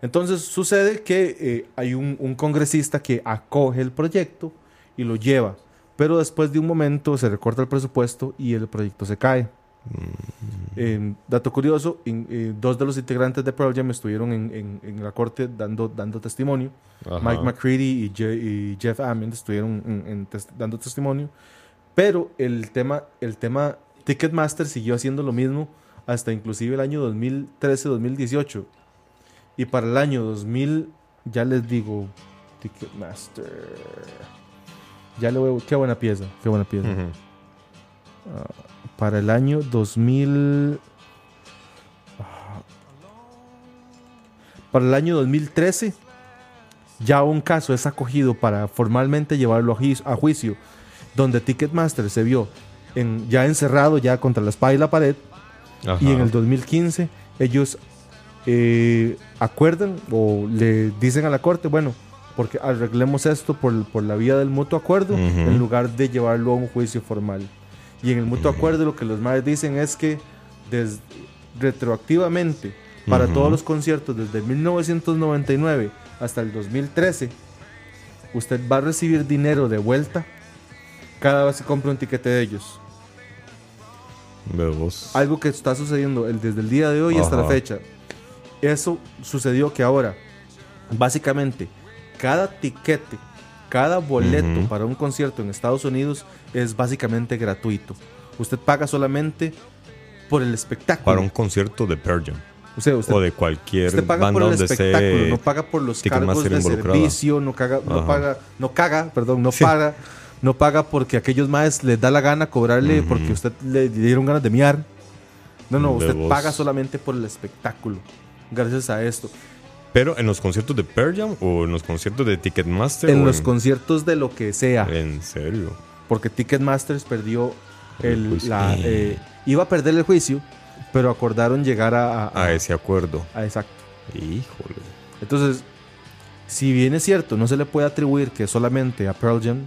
Entonces sucede que eh, hay un, un congresista que acoge el proyecto y lo lleva, pero después de un momento se recorta el presupuesto y el proyecto se cae. Eh, dato curioso, in- eh, dos de los integrantes de Pearl Jam estuvieron en, en- en la corte dando, dando testimonio. Ajá. Mike McCready y, Je- y Jeff Ament estuvieron en- en tes- dando testimonio. Pero el tema, el tema Ticketmaster siguió haciendo lo mismo hasta inclusive el año 2013-2018. Y para el año 2000, ya les digo, Ticketmaster. Ya le voy, qué buena pieza, qué buena pieza. Para el año 2000. ah, Para el año 2013, ya un caso es acogido para formalmente llevarlo a juicio, donde Ticketmaster se vio en- ya encerrado ya contra la espada y la pared, Ajá. y en el 2015 ellos eh, acuerdan o le dicen a la corte, bueno, porque arreglemos esto por, por la vía del mutuo acuerdo en lugar de llevarlo a un juicio formal. Y en el mutuo acuerdo lo que los madres dicen es que des- retroactivamente para todos los conciertos desde 1999 hasta el 2013, usted va a recibir dinero de vuelta cada vez que compre un tiquete de ellos. Vos. Algo que está sucediendo el- desde el día de hoy hasta la fecha. Eso sucedió que ahora, básicamente, cada tiquete, cada boleto para un concierto en Estados Unidos es básicamente gratuito. Usted paga solamente por el espectáculo. Para un concierto de Pearl Jam. o sea, usted, o de cualquier usted paga banda por el donde espectáculo, no paga por los cargos de servicio, no, caga, no paga, no caga, perdón, no Sí. paga, no paga porque aquellos más les da la gana cobrarle Ujú. porque usted le dieron ganas de miar. No, no, usted paga solamente por el espectáculo. Gracias a esto. Pero en los conciertos de Pearl Jam o en los conciertos de Ticketmaster. En los conciertos de lo que sea. En serio. Porque Ticketmasters perdió el, la, eh, iba a perder el juicio, pero acordaron llegar a, a- A ese acuerdo. a- exacto. Híjole. Entonces, si bien es cierto, no se le puede atribuir que solamente a Pearl Jam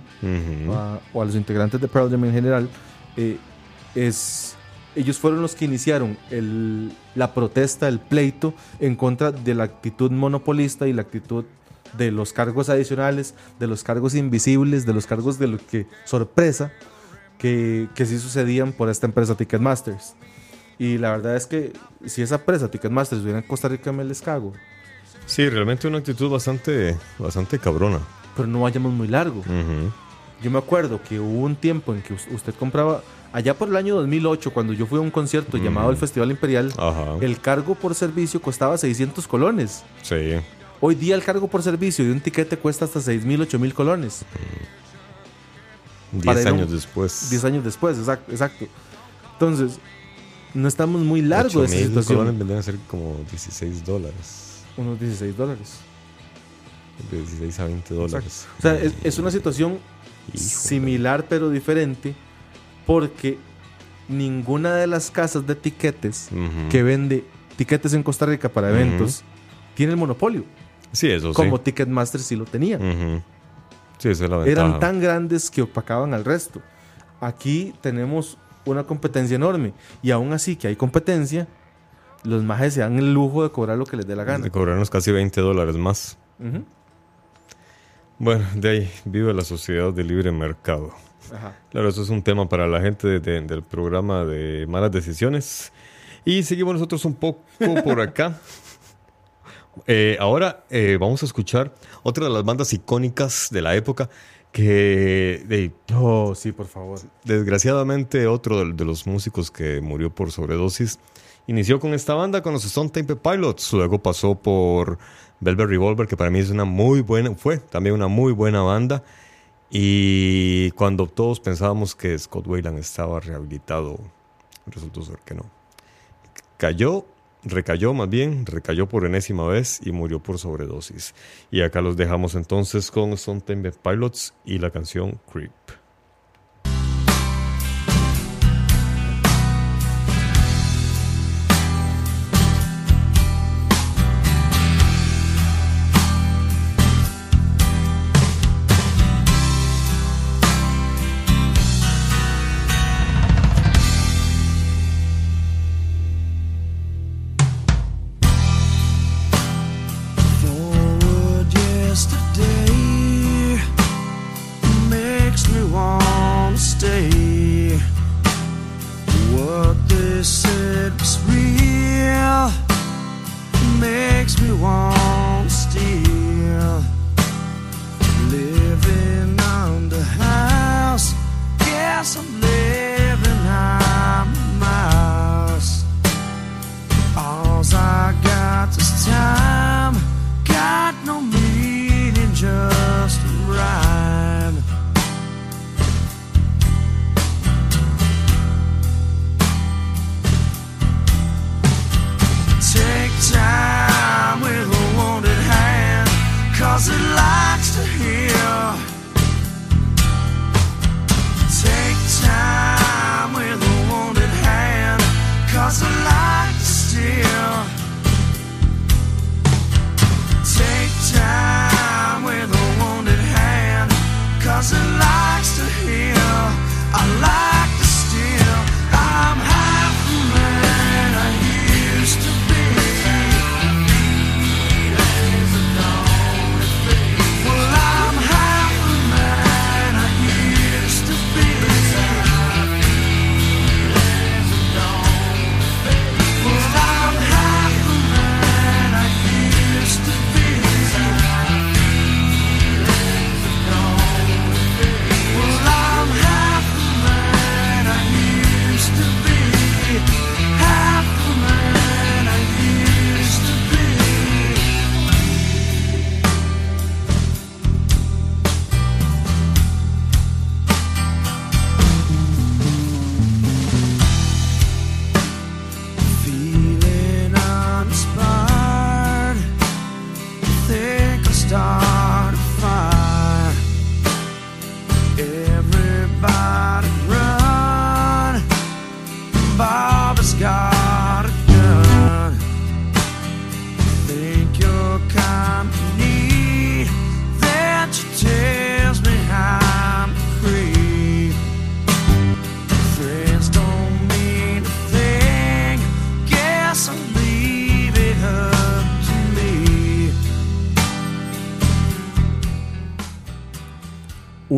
a- o a los integrantes de Pearl Jam en general, eh, es, ellos fueron los que iniciaron el- la protesta, el pleito en contra de la actitud monopolista y la actitud de los cargos adicionales, de los cargos invisibles, de los cargos de lo que sorpresa que, que sí sucedían por esta empresa Ticketmasters. Y la verdad es que si esa empresa Ticketmasters estuviera en Costa Rica me les cago. Sí, realmente una actitud bastante, bastante cabrona. Pero no vayamos muy largo. Yo me acuerdo que hubo un tiempo en que us- usted compraba, allá por el año 2008, cuando yo fui a un concierto llamado el Festival Imperial, Ajá. el cargo por servicio costaba 600 colones. Sí. Hoy día el cargo por servicio de un tiquete cuesta hasta 6 mil, 8 mil colones. Para Diez ir a un- años después. 10 años después, exacto. exacto. Entonces, no estamos muy largo de 8,000 situación. colones vendrían a ser como 16 dólares. Unos 16 dólares. De 16 a 20 dólares. O sea, es, es una situación Híjole. similar pero diferente porque ninguna de las casas de tiquetes que vende tiquetes en Costa Rica para eventos tiene el monopolio, Sí, eso sí. como Ticketmaster sí lo tenía. Sí, esa es la ventaja. Eran tan grandes que opacaban al resto. Aquí tenemos una competencia enorme y aún así que hay competencia, los majes se dan el lujo de cobrar lo que les dé la gana. De cobrarnos casi 20 dólares más. Bueno, de ahí vive la sociedad de libre mercado. Ajá. Claro, eso es un tema para la gente de- de- del programa de malas decisiones. Y seguimos nosotros un poco por acá. Eh, ahora eh, vamos a escuchar otra de las bandas icónicas de la época que Oh, sí, por favor. desgraciadamente otro de, de los músicos que murió por sobredosis inició con esta banda con los Stone Temple Pilots, luego pasó por Velvet Revolver que para mí es una muy buena, fue también una muy buena banda y cuando todos pensábamos que Scott Wayland estaba rehabilitado, resultó ser que no. Cayó, recayó más bien, recayó por enésima vez y murió por sobredosis. Y acá los dejamos entonces con Stone Temple Pilots y la canción Creep.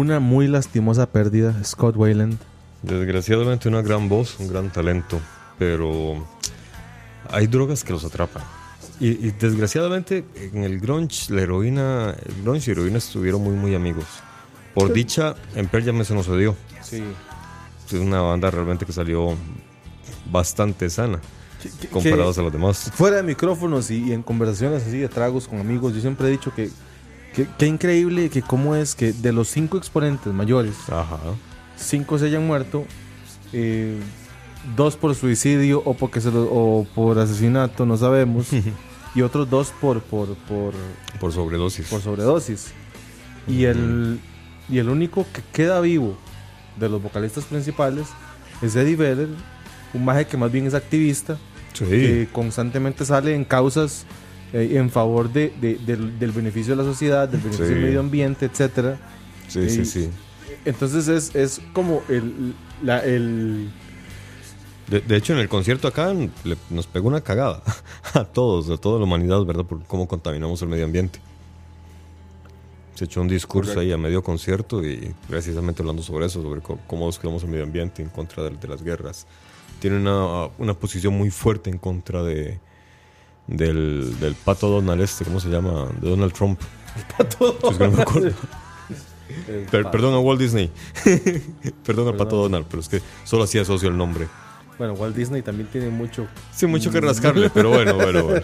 Una muy lastimosa pérdida, Scott Wayland. Desgraciadamente una gran voz, un gran talento, pero hay drogas que los atrapan. Y, y desgraciadamente en el grunge, la heroína, el grunge y heroína estuvieron muy muy amigos. Por dicha, en Pearl Jam eso no se dio. Sí. Es una banda realmente que salió bastante sana comparados a los demás. Fuera de micrófonos y, y en conversaciones así de tragos con amigos, yo siempre he dicho que qué increíble que cómo es que de los cinco exponentes mayores, Ajá. cinco se hayan muerto, eh, dos por suicidio o porque se lo- o por asesinato, no sabemos, y otros dos por por por, Por sobredosis. por sobredosis. Y el y el único que queda vivo de los vocalistas principales es Eddie Vedder, un maje que más bien es activista, Sí. que constantemente sale en causas eh, en favor de, de- del, del beneficio de la sociedad, del beneficio Sí. del medio ambiente, etcétera. sí, sí, y- sí. Entonces es, es como el, la- el De, de hecho, en el concierto acá le- nos pegó una cagada a todos, a toda la humanidad, ¿verdad? Por cómo contaminamos el medio ambiente. Se echó un discurso ahí a medio concierto y precisamente hablando sobre eso, sobre cómo descuidamos el medio ambiente en contra de, de las guerras. Tiene una, una posición muy fuerte en contra de del, del pato Donald este, ¿cómo se llama? De Donald Trump. pato. Es que no me acuerdo. El Per- pato. perdón a Walt Disney. perdón al pato. Donald, pero es que solo así asocio el nombre. Bueno, Walt Disney también tiene mucho Sí, mucho que rascarle, pero bueno, bueno, bueno.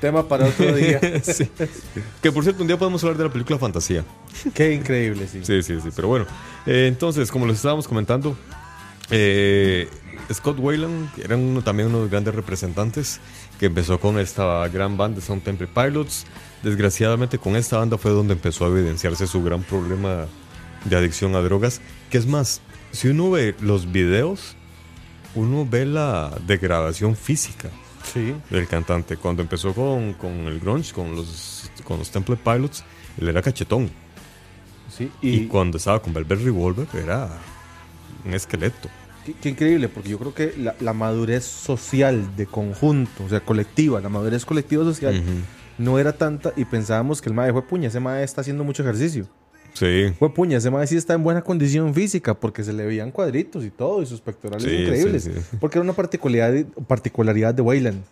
tema para otro día. Sí. Que por cierto, un día podemos hablar de la película Fantasía. Qué increíble, sí. Sí, sí, sí. Pero bueno, eh, entonces, como les estábamos comentando, eh, Scott Wayland era uno, también uno de los grandes representantes que empezó con esta gran banda, Sound Temple Pilots. Desgraciadamente, con esta banda fue donde empezó a evidenciarse su gran problema de adicción a drogas. Que es más, si uno ve los videos, uno ve la degradación física Sí. del cantante. Cuando empezó con, con el grunge, con los, con los Temple Pilots, él era cachetón. sí. Y, Y, cuando estaba con Velvet Revolver era un esqueleto. Qué, qué increíble, porque yo creo que la, la madurez social de conjunto, o sea, colectiva, la madurez colectiva social no era tanta y pensábamos que el mae fue puña, ese mae está haciendo mucho ejercicio. Sí. Fue puña, ese mae sí está en buena condición física porque se le veían cuadritos y todo y sus pectorales Sí, increíbles. sí, sí. Porque era una particularidad, particularidad de Wayland.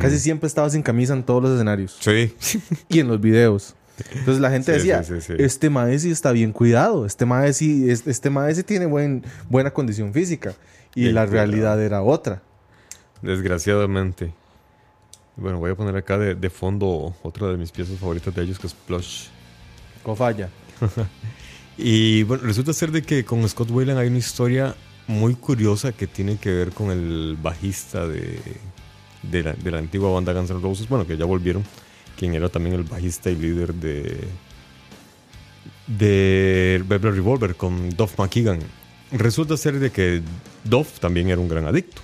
Casi siempre estaba sin camisa en todos los escenarios Sí. y en los videos. Entonces la gente Sí, decía, sí, este mae sí está bien cuidado, este mae sí, es- este mae sí tiene buen, buena condición física. Y Bien la realidad era otra. Desgraciadamente. Bueno, voy a poner acá de, de fondo otra de mis piezas favoritas de ellos, que es Plush. Cofalla. Y bueno, resulta ser de que con Scott Wayland hay una historia muy curiosa que tiene que ver con el bajista de, de, la, de la antigua banda Guns N' Roses, bueno, que ya volvieron, quien era también el bajista y líder de de Velvet Revolver con Duff McKagan. Resulta ser de que Duff también era un gran adicto.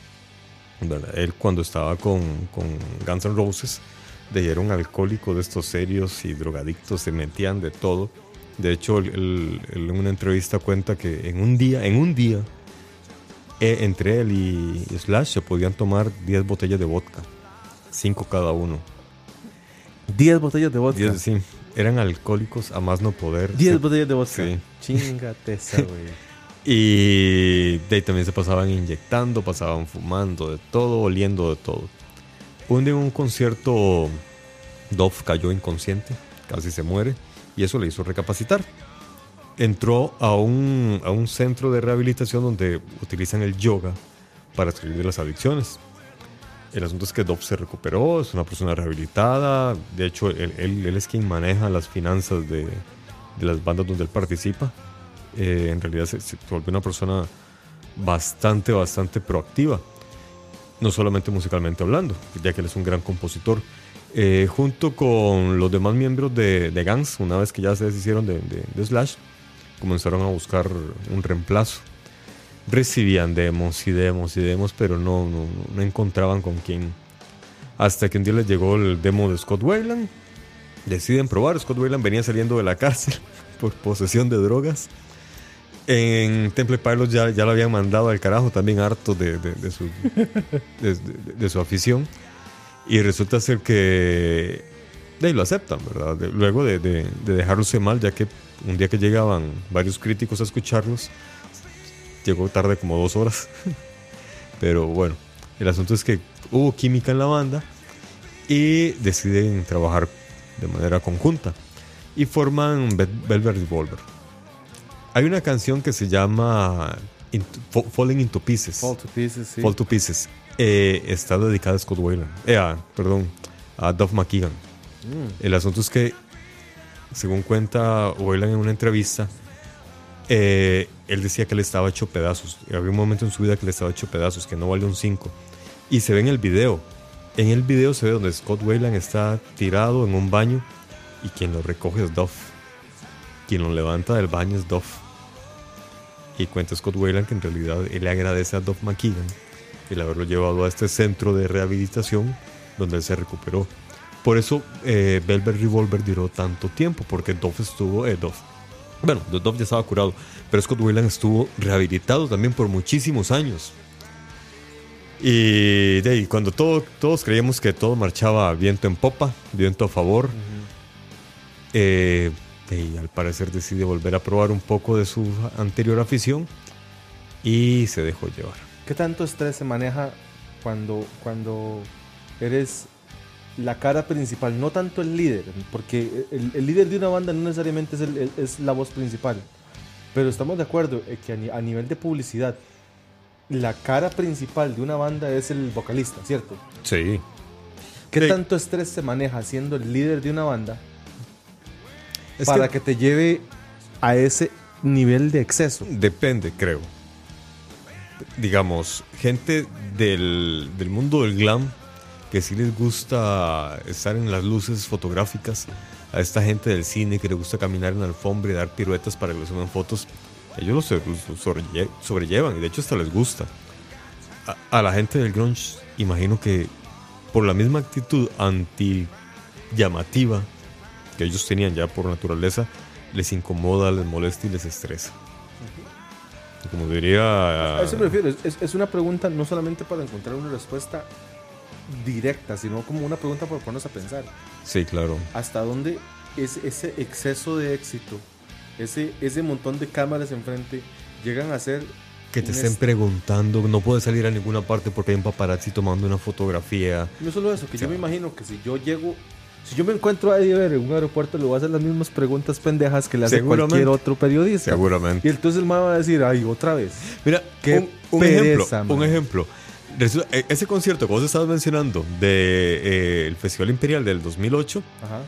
Él cuando estaba con, con Guns N' Roses, de era un alcohólico de estos serios y drogadictos, se metían de todo. De hecho, él, él- en una entrevista cuenta que en un día, en un día, eh, entre él y Slash se podían tomar 10 botellas de vodka, 5 cada uno. 10 botellas de vodka. 10, sí, eran alcohólicos a más no poder. 10 Se- botellas de vodka. Sí. Chingate esa, güey. Y de ahí también se pasaban inyectando, pasaban fumando, de todo, oliendo de todo. Un día en un concierto, Dove cayó inconsciente, casi se muere, y eso le hizo recapacitar. Entró a un, a un centro de rehabilitación donde utilizan el yoga para salir de las adicciones. El asunto es que Dove se recuperó, es una persona rehabilitada. De hecho, él, es quien maneja las finanzas de, las bandas donde él participa. Eh, en realidad se, se volvió una persona bastante, bastante proactiva. No solamente musicalmente hablando, ya que él es un gran compositor. Eh, junto con los demás miembros de, de Guns, una vez que ya se deshicieron de, de- de Slash, comenzaron a buscar un reemplazo. Recibían demos y demos y demos, pero no, no, no encontraban con quién. Hasta que un día les llegó el demo de Scott Wayland. Deciden probar. Scott Wayland venía saliendo de la cárcel por posesión de drogas. En Temple Pilots ya, ya lo habían mandado al carajo, también harto de, de- de su, de, su afición. Y resulta ser que de lo aceptan, ¿verdad? Luego de, de dejarlos mal, ya que un día que llegaban varios críticos a escucharlos, llegó tarde como dos horas. Pero bueno, el asunto es que hubo química en la banda y deciden trabajar de manera conjunta y forman Ve- Velvet Revolver. Hay una canción que se llama Into- Fa- Falling Into Pieces. Fall to Pieces, sí. Fall to Pieces. Eh, está dedicada a Scott Wayland. Eh, a- perdón, a Duff McKeegan. Mm. El asunto es que, según cuenta Wayland en una entrevista, eh, él decía que le estaba hecho pedazos. Había un momento en su vida que le estaba hecho pedazos, que no vale un 5. Y se ve en el video. En el video se ve donde Scott Wayland está tirado en un baño y quien lo recoge es Duff. Quien lo levanta del baño es Duff. Y cuenta Scott Wayland que en realidad él le agradece a Duff McKeegan el haberlo llevado a este centro de rehabilitación donde él se recuperó. Por eso eh, Velvet Revolver duró tanto tiempo, porque Duff estuvo, eh, Duff, bueno, Duff ya estaba curado, pero Scott Wayland estuvo rehabilitado también por muchísimos años. Y de ahí, cuando todo- todos creíamos que todo marchaba viento en popa, viento a favor, eh, de ahí, al parecer decide volver a probar un poco de su anterior afición y se dejó llevar. ¿Qué tanto estrés se maneja cuando, cuando eres la cara principal? No tanto el líder, porque el, el líder de una banda no necesariamente es, el- el- es la voz principal. Pero estamos de acuerdo en que a, ni- a nivel de publicidad, la cara principal de una banda es el vocalista, ¿cierto? Sí. ¿Qué Sí. tanto estrés se maneja siendo el líder de una banda Es para que... te lleve a ese nivel de exceso? Depende, creo. Digamos, gente del, del mundo del glam que sí les gusta estar en las luces fotográficas, a esta gente del cine que le gusta caminar en la alfombra y dar piruetas para que les suban fotos, ellos lo, so- lo sobrelle- sobrellevan y de hecho hasta les gusta. A, a la gente del grunge, imagino que por la misma actitud anti llamativa que ellos tenían ya por naturaleza, les incomoda, les molesta y les estresa. Como diría. A eso me refiero. Es, es una pregunta no solamente para encontrar una respuesta directa, sino como una pregunta para ponernos a pensar. Sí, claro. ¿Hasta dónde es ese exceso de éxito, ese, ese montón de cámaras enfrente, llegan a ser... Que te un estén est- preguntando, no puedes salir a ninguna parte porque hay un paparazzi tomando una fotografía. No solo eso, que Sí. yo me imagino que si yo llego... Si yo me encuentro a Eddie Vedder en un aeropuerto, le voy a hacer las mismas preguntas pendejas que le hace cualquier otro periodista. Y Seguramente. entonces el man va a decir, ay, otra vez. Mira, Qué un, un pereza, ejemplo. Un man. ejemplo. E- ese concierto que vos estabas mencionando del de, eh, Festival Imperial del 2008, Ajá.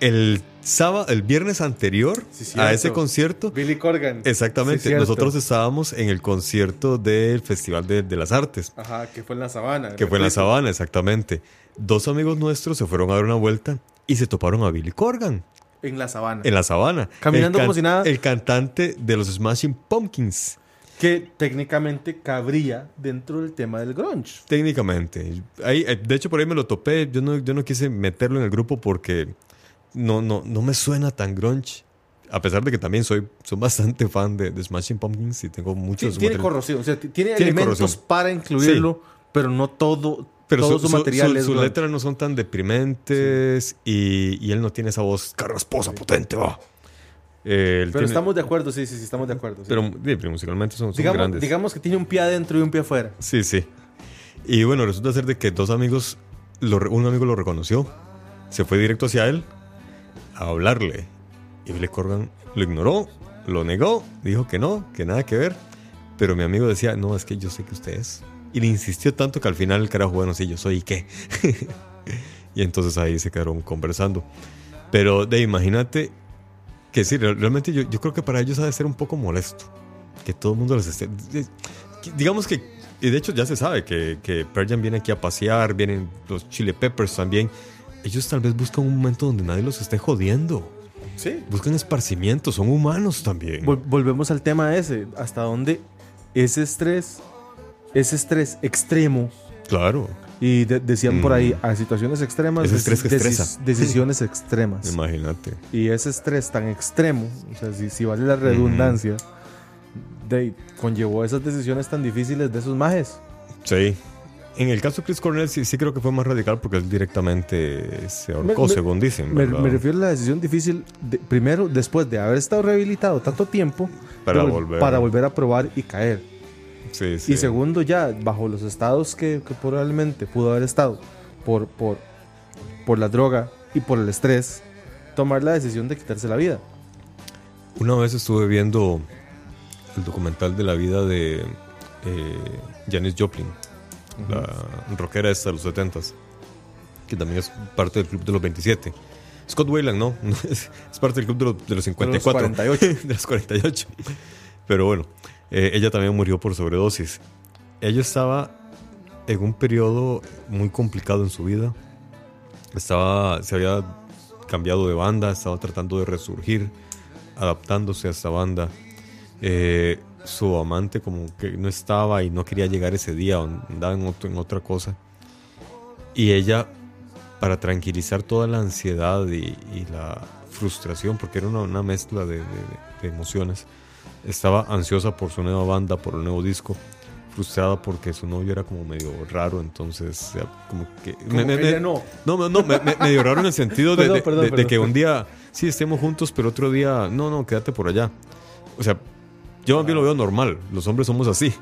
el sábado, el viernes anterior Sí, a ese concierto, Billy Corgan. exactamente, Sí, nosotros estábamos en el concierto del Festival de, de las Artes. Ajá, que fue en la sabana. Que fue en la sabana, exactamente. Dos amigos nuestros se fueron a dar una vuelta y se toparon a Billy Corgan En la sabana. en la sabana. Caminando como si nada. El cantante de los Smashing Pumpkins, que técnicamente cabría dentro del tema del grunge. técnicamente. Ahí, eh, de hecho, por ahí me lo topé. Yo no, yo no quise meterlo en el grupo porque no, no, no me suena tan grunge. A pesar de que también soy, soy bastante fan de, de Smashing Pumpkins y tengo Sí, muchos tiene corrosión, o sea, tiene, Tiene elementos corrosión. para incluirlo, pero no todo, Pero todo su, su, su- material su- sus grunge. letras no son tan deprimentes y, y él no tiene esa voz carrasposa, potente, va. Eh, Pero tiene- estamos de acuerdo, sí, sí, sí, estamos de acuerdo. sí. Pero pero musicalmente son, son digamos, grandes. digamos que tiene un pie adentro y un pie afuera. Sí, sí. Y bueno, resulta ser de que dos amigos, lo un amigo lo reconoció, se fue directo hacia él a hablarle. Y Billy Corgan lo ignoró, lo negó, dijo que no, que nada que ver. Pero mi amigo decía, no, es que yo sé que usted es. Y le insistió tanto que al final el carajo, bueno, sí, yo soy, ¿y qué? y entonces ahí se quedaron conversando. Pero de imagínate que sí, re- realmente yo, yo creo que para ellos ha de ser un poco molesto. Que todo el mundo les esté... Digamos que, y de hecho ya se sabe que, que Pearl Jam viene aquí a pasear, vienen los Chili Peppers también. Ellos tal vez buscan un momento donde nadie los esté jodiendo. Sí. Buscan esparcimiento, son humanos también. Vol- volvemos al tema ese. Hasta dónde ese estrés, ese estrés extremo, Claro, y de- decían por ahí, Mm. a situaciones extremas, Ese estrés que estresa. decisiones extremas. imagínate. Y ese estrés tan extremo, o sea, si, si vale la redundancia, de, conllevó esas decisiones tan difíciles de esos majes. Sí. En el caso de Chris Cornell sí, sí creo que fue más radical porque él directamente se ahorcó, Me- me- según dicen. Me, me refiero a la decisión difícil, de- primero, después de haber estado rehabilitado tanto tiempo, Para vol- volver. para volver a probar y caer. Sí, sí. Y segundo, ya bajo los estados que, que probablemente pudo haber estado por, por, por la droga y por el estrés, tomar la decisión de quitarse la vida. Una vez estuve viendo el documental de la vida de eh, Janis Joplin, la rockera esta de los 70s, que también es parte del club de los 27. Scott Wayland, no, es, parte del club de los, de los 54. 48. de los 48. Pero bueno, eh, ella también murió por sobredosis. Ella estaba en un periodo muy complicado en su vida. Estaba, se había cambiado de banda, estaba tratando de resurgir, adaptándose a esta banda. Eh, su amante como que no estaba y no quería llegar ese día, andaba en, en otra cosa. Y ella, para tranquilizar toda la ansiedad y, la frustración, porque era una, una mezcla de emociones, estaba ansiosa por su nueva banda, por el nuevo disco, frustrada porque su novio era como medio raro, entonces como que... me- no. no, no, me- me- medio raro en el sentido de, Perdón, de- perdón, de- de perdón. que un día sí estemos juntos, pero otro día, no, no, quédate por allá. O sea, yo más bien lo veo normal. Los hombres somos así.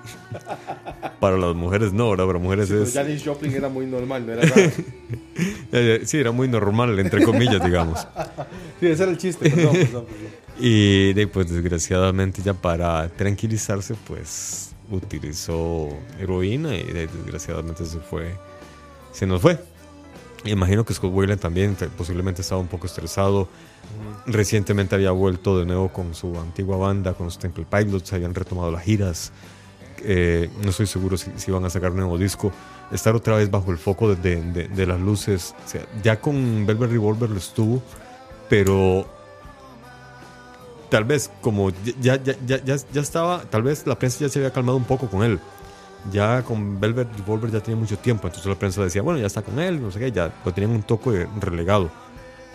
Para las mujeres no, ¿verdad? Para mujeres es. Janis Joplin era muy normal, no era raro. Sí, era muy normal, entre comillas, digamos. Sí, ese era el chiste, perdón, perdón, perdón. Y pues desgraciadamente ya para tranquilizarse, pues utilizó heroína y de- desgraciadamente se fue, se nos fue. Imagino que Scott Weiland también te- posiblemente estaba un poco estresado. Recientemente había vuelto de nuevo con su antigua banda, con los Temple Pilots, habían retomado las giras. Eh, no estoy seguro si, si van a sacar un nuevo disco. Estar otra vez bajo el foco de, de- de- de las luces. O sea, ya con Velvet Revolver lo estuvo, pero tal vez como ya, ya, ya, ya, ya estaba, tal vez la prensa ya se había calmado un poco con él. Ya con Velvet Revolver ya tenía mucho tiempo, entonces la prensa decía, bueno, ya está con él, no sé qué, ya lo tenían un toque relegado.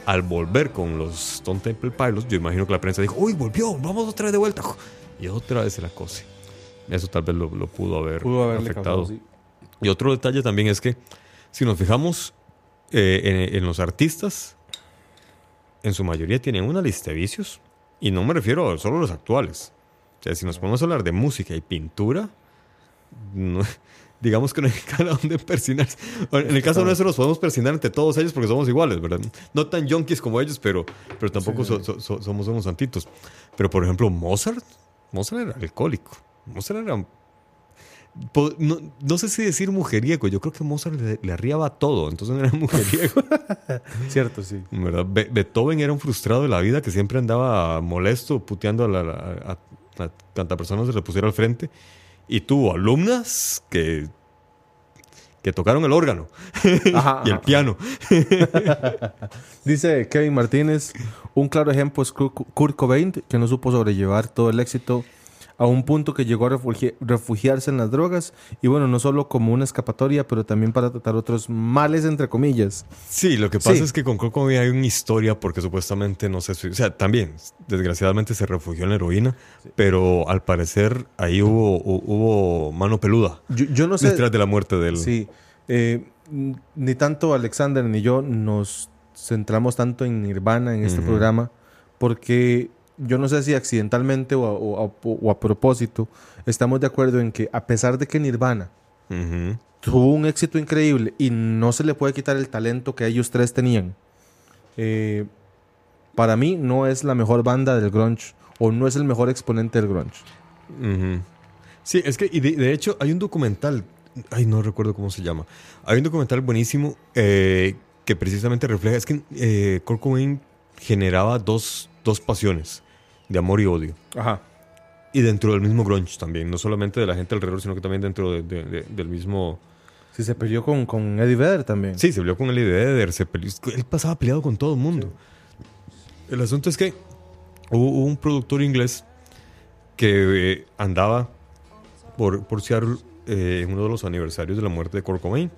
Al volver con los Stone Temple Pilots, yo imagino que la prensa dijo, uy, volvió, vamos otra vez de vuelta. Y otra vez se la cose. Eso tal vez lo, lo pudo haber Pudo afectado. causado, sí. Y otro detalle también es que si nos fijamos eh, en, en los artistas, en su mayoría tienen una lista de vicios. Y no me refiero a solo a los actuales. O sea, si nos ponemos a hablar de música y pintura, no- digamos que no hay cara donde persinarse. En el caso nuestro nos podemos persinar entre todos ellos porque somos iguales, ¿verdad? No tan junkies como ellos, pero, pero tampoco so- so- so- somos unos santitos. Pero por ejemplo, Mozart, Mozart era alcohólico. Mozart era no, no sé si decir mujeriego, yo creo que Mozart le, le arriaba todo, entonces no era mujeriego. Cierto, sí. ¿verdad? Be- Beethoven era un frustrado de la vida que siempre andaba molesto, puteando a la, a, a- a tanta persona se le pusiera al frente. Y tuvo alumnas que, que tocaron el órgano Ajá, y el ajá. piano. Dice Kevin Martínez, un claro ejemplo es Kurt Kurt Cobain, que no supo sobrellevar todo el éxito a un punto que llegó a refugi- refugiarse en las drogas y bueno, no solo como una escapatoria, pero también para tratar otros males, entre comillas. Sí, lo que pasa Sí. es que con Coco hay una historia porque supuestamente no sé, si- o sea, también desgraciadamente se refugió en la heroína, pero al parecer ahí hubo, hu- hubo mano peluda Yo, yo no sé... detrás de la muerte de él. Sí, eh, ni tanto Alexander ni yo nos centramos tanto en Nirvana en este programa, porque yo no sé si accidentalmente o a, o a- o a propósito estamos de acuerdo en que a pesar de que Nirvana tuvo un éxito increíble y no se le puede quitar el talento que ellos tres tenían, eh, para mí no es la mejor banda del grunge o no es el mejor exponente del grunge. Sí, es que, y de, de hecho, hay un documental, ay, no recuerdo cómo se llama. Hay un documental buenísimo eh, que precisamente refleja, es que eh, Kurt Cobain generaba dos, dos pasiones, de amor y odio. Ajá. Y dentro del mismo grunge también, no solamente de la gente alrededor, sino que también dentro de- de- de- del mismo... Si se peleó con, con Eddie Vedder también. Sí, se peleó con Eddie Vedder, se peleó, él pasaba peleado con todo el mundo. El asunto es que hubo, hubo un productor inglés que eh, andaba por, por Seattle eh, en uno de los aniversarios de la muerte de Kurt Cobain.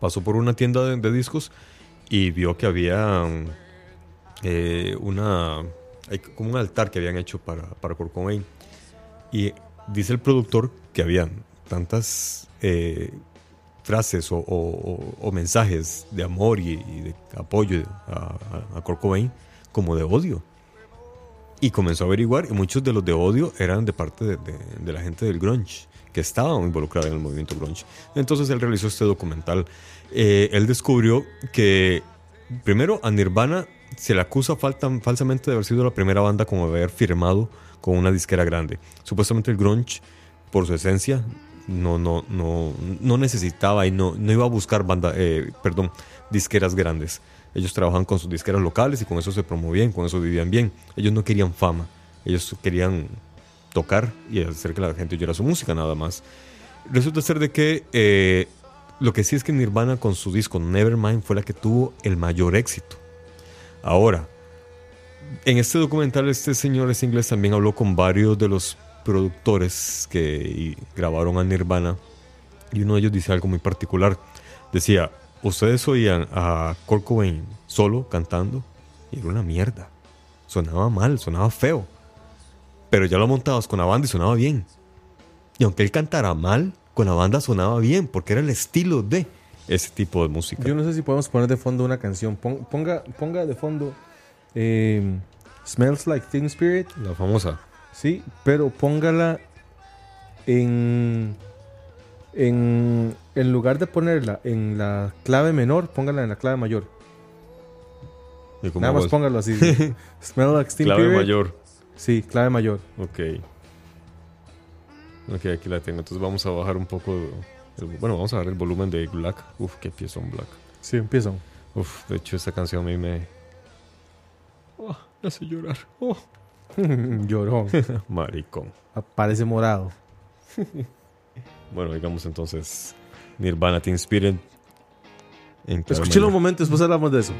Pasó por una tienda de, de discos y vio que había eh, una hay como un altar que habían hecho para, para Kurt Cobain. Y dice el productor que habían tantas eh, frases o, o- o- mensajes de amor y, y de apoyo a, a, a Kurt Cobain como de odio. Y comenzó a averiguar, y muchos de los de odio eran de parte de, de- de la gente del grunge, que estaba involucrada en el movimiento grunge. Entonces él realizó este documental. Eh, él descubrió que, primero, a Nirvana se le acusa falta- falsamente de haber sido la primera banda como haber firmado con una disquera grande. Supuestamente el grunge, por su esencia, no, no, no, no necesitaba y no, no iba a buscar banda, eh, perdón, disqueras grandes. Ellos trabajaban con sus disqueras locales y con eso se promovían, con eso vivían bien. Ellos no querían fama, ellos querían tocar y hacer que la gente oyera su música nada más. Resulta ser de que eh, lo que sí es que Nirvana con su disco Nevermind fue la que tuvo el mayor éxito. Ahora, en este documental este señor, este inglés, también habló con varios de los productores que grabaron a Nirvana y uno de ellos dice algo muy particular. Decía, ustedes oían a Kurt solo cantando y era una mierda. Sonaba mal, sonaba feo. Pero ya lo montabas con la banda y sonaba bien. Y aunque él cantara mal, con la banda sonaba bien porque era el estilo de ese tipo de música. Yo no sé si podemos poner de fondo una canción. Pon- Ponga, ponga de fondo eh, Smells Like Teen Spirit. La famosa. Sí, pero póngala en, en. En lugar de ponerla en la clave menor, póngala en la clave mayor. ¿Y cómo Nada más póngalo así. Smell Like Teen Clave Spirit. mayor. Sí, clave mayor. Ok. Ok, aquí la tengo. Entonces vamos a bajar un poco. El- bueno, vamos a bajar el volumen de Black. Uf, qué piezón Black. Sí, empiezan. Uf, de hecho, esta canción a mí me. Oh, me hace llorar. Oh, Llorón. maricón. Aparece morado. Bueno, digamos entonces. Nirvana Teen Spirit. Escúchelo un momento, después hablamos de eso.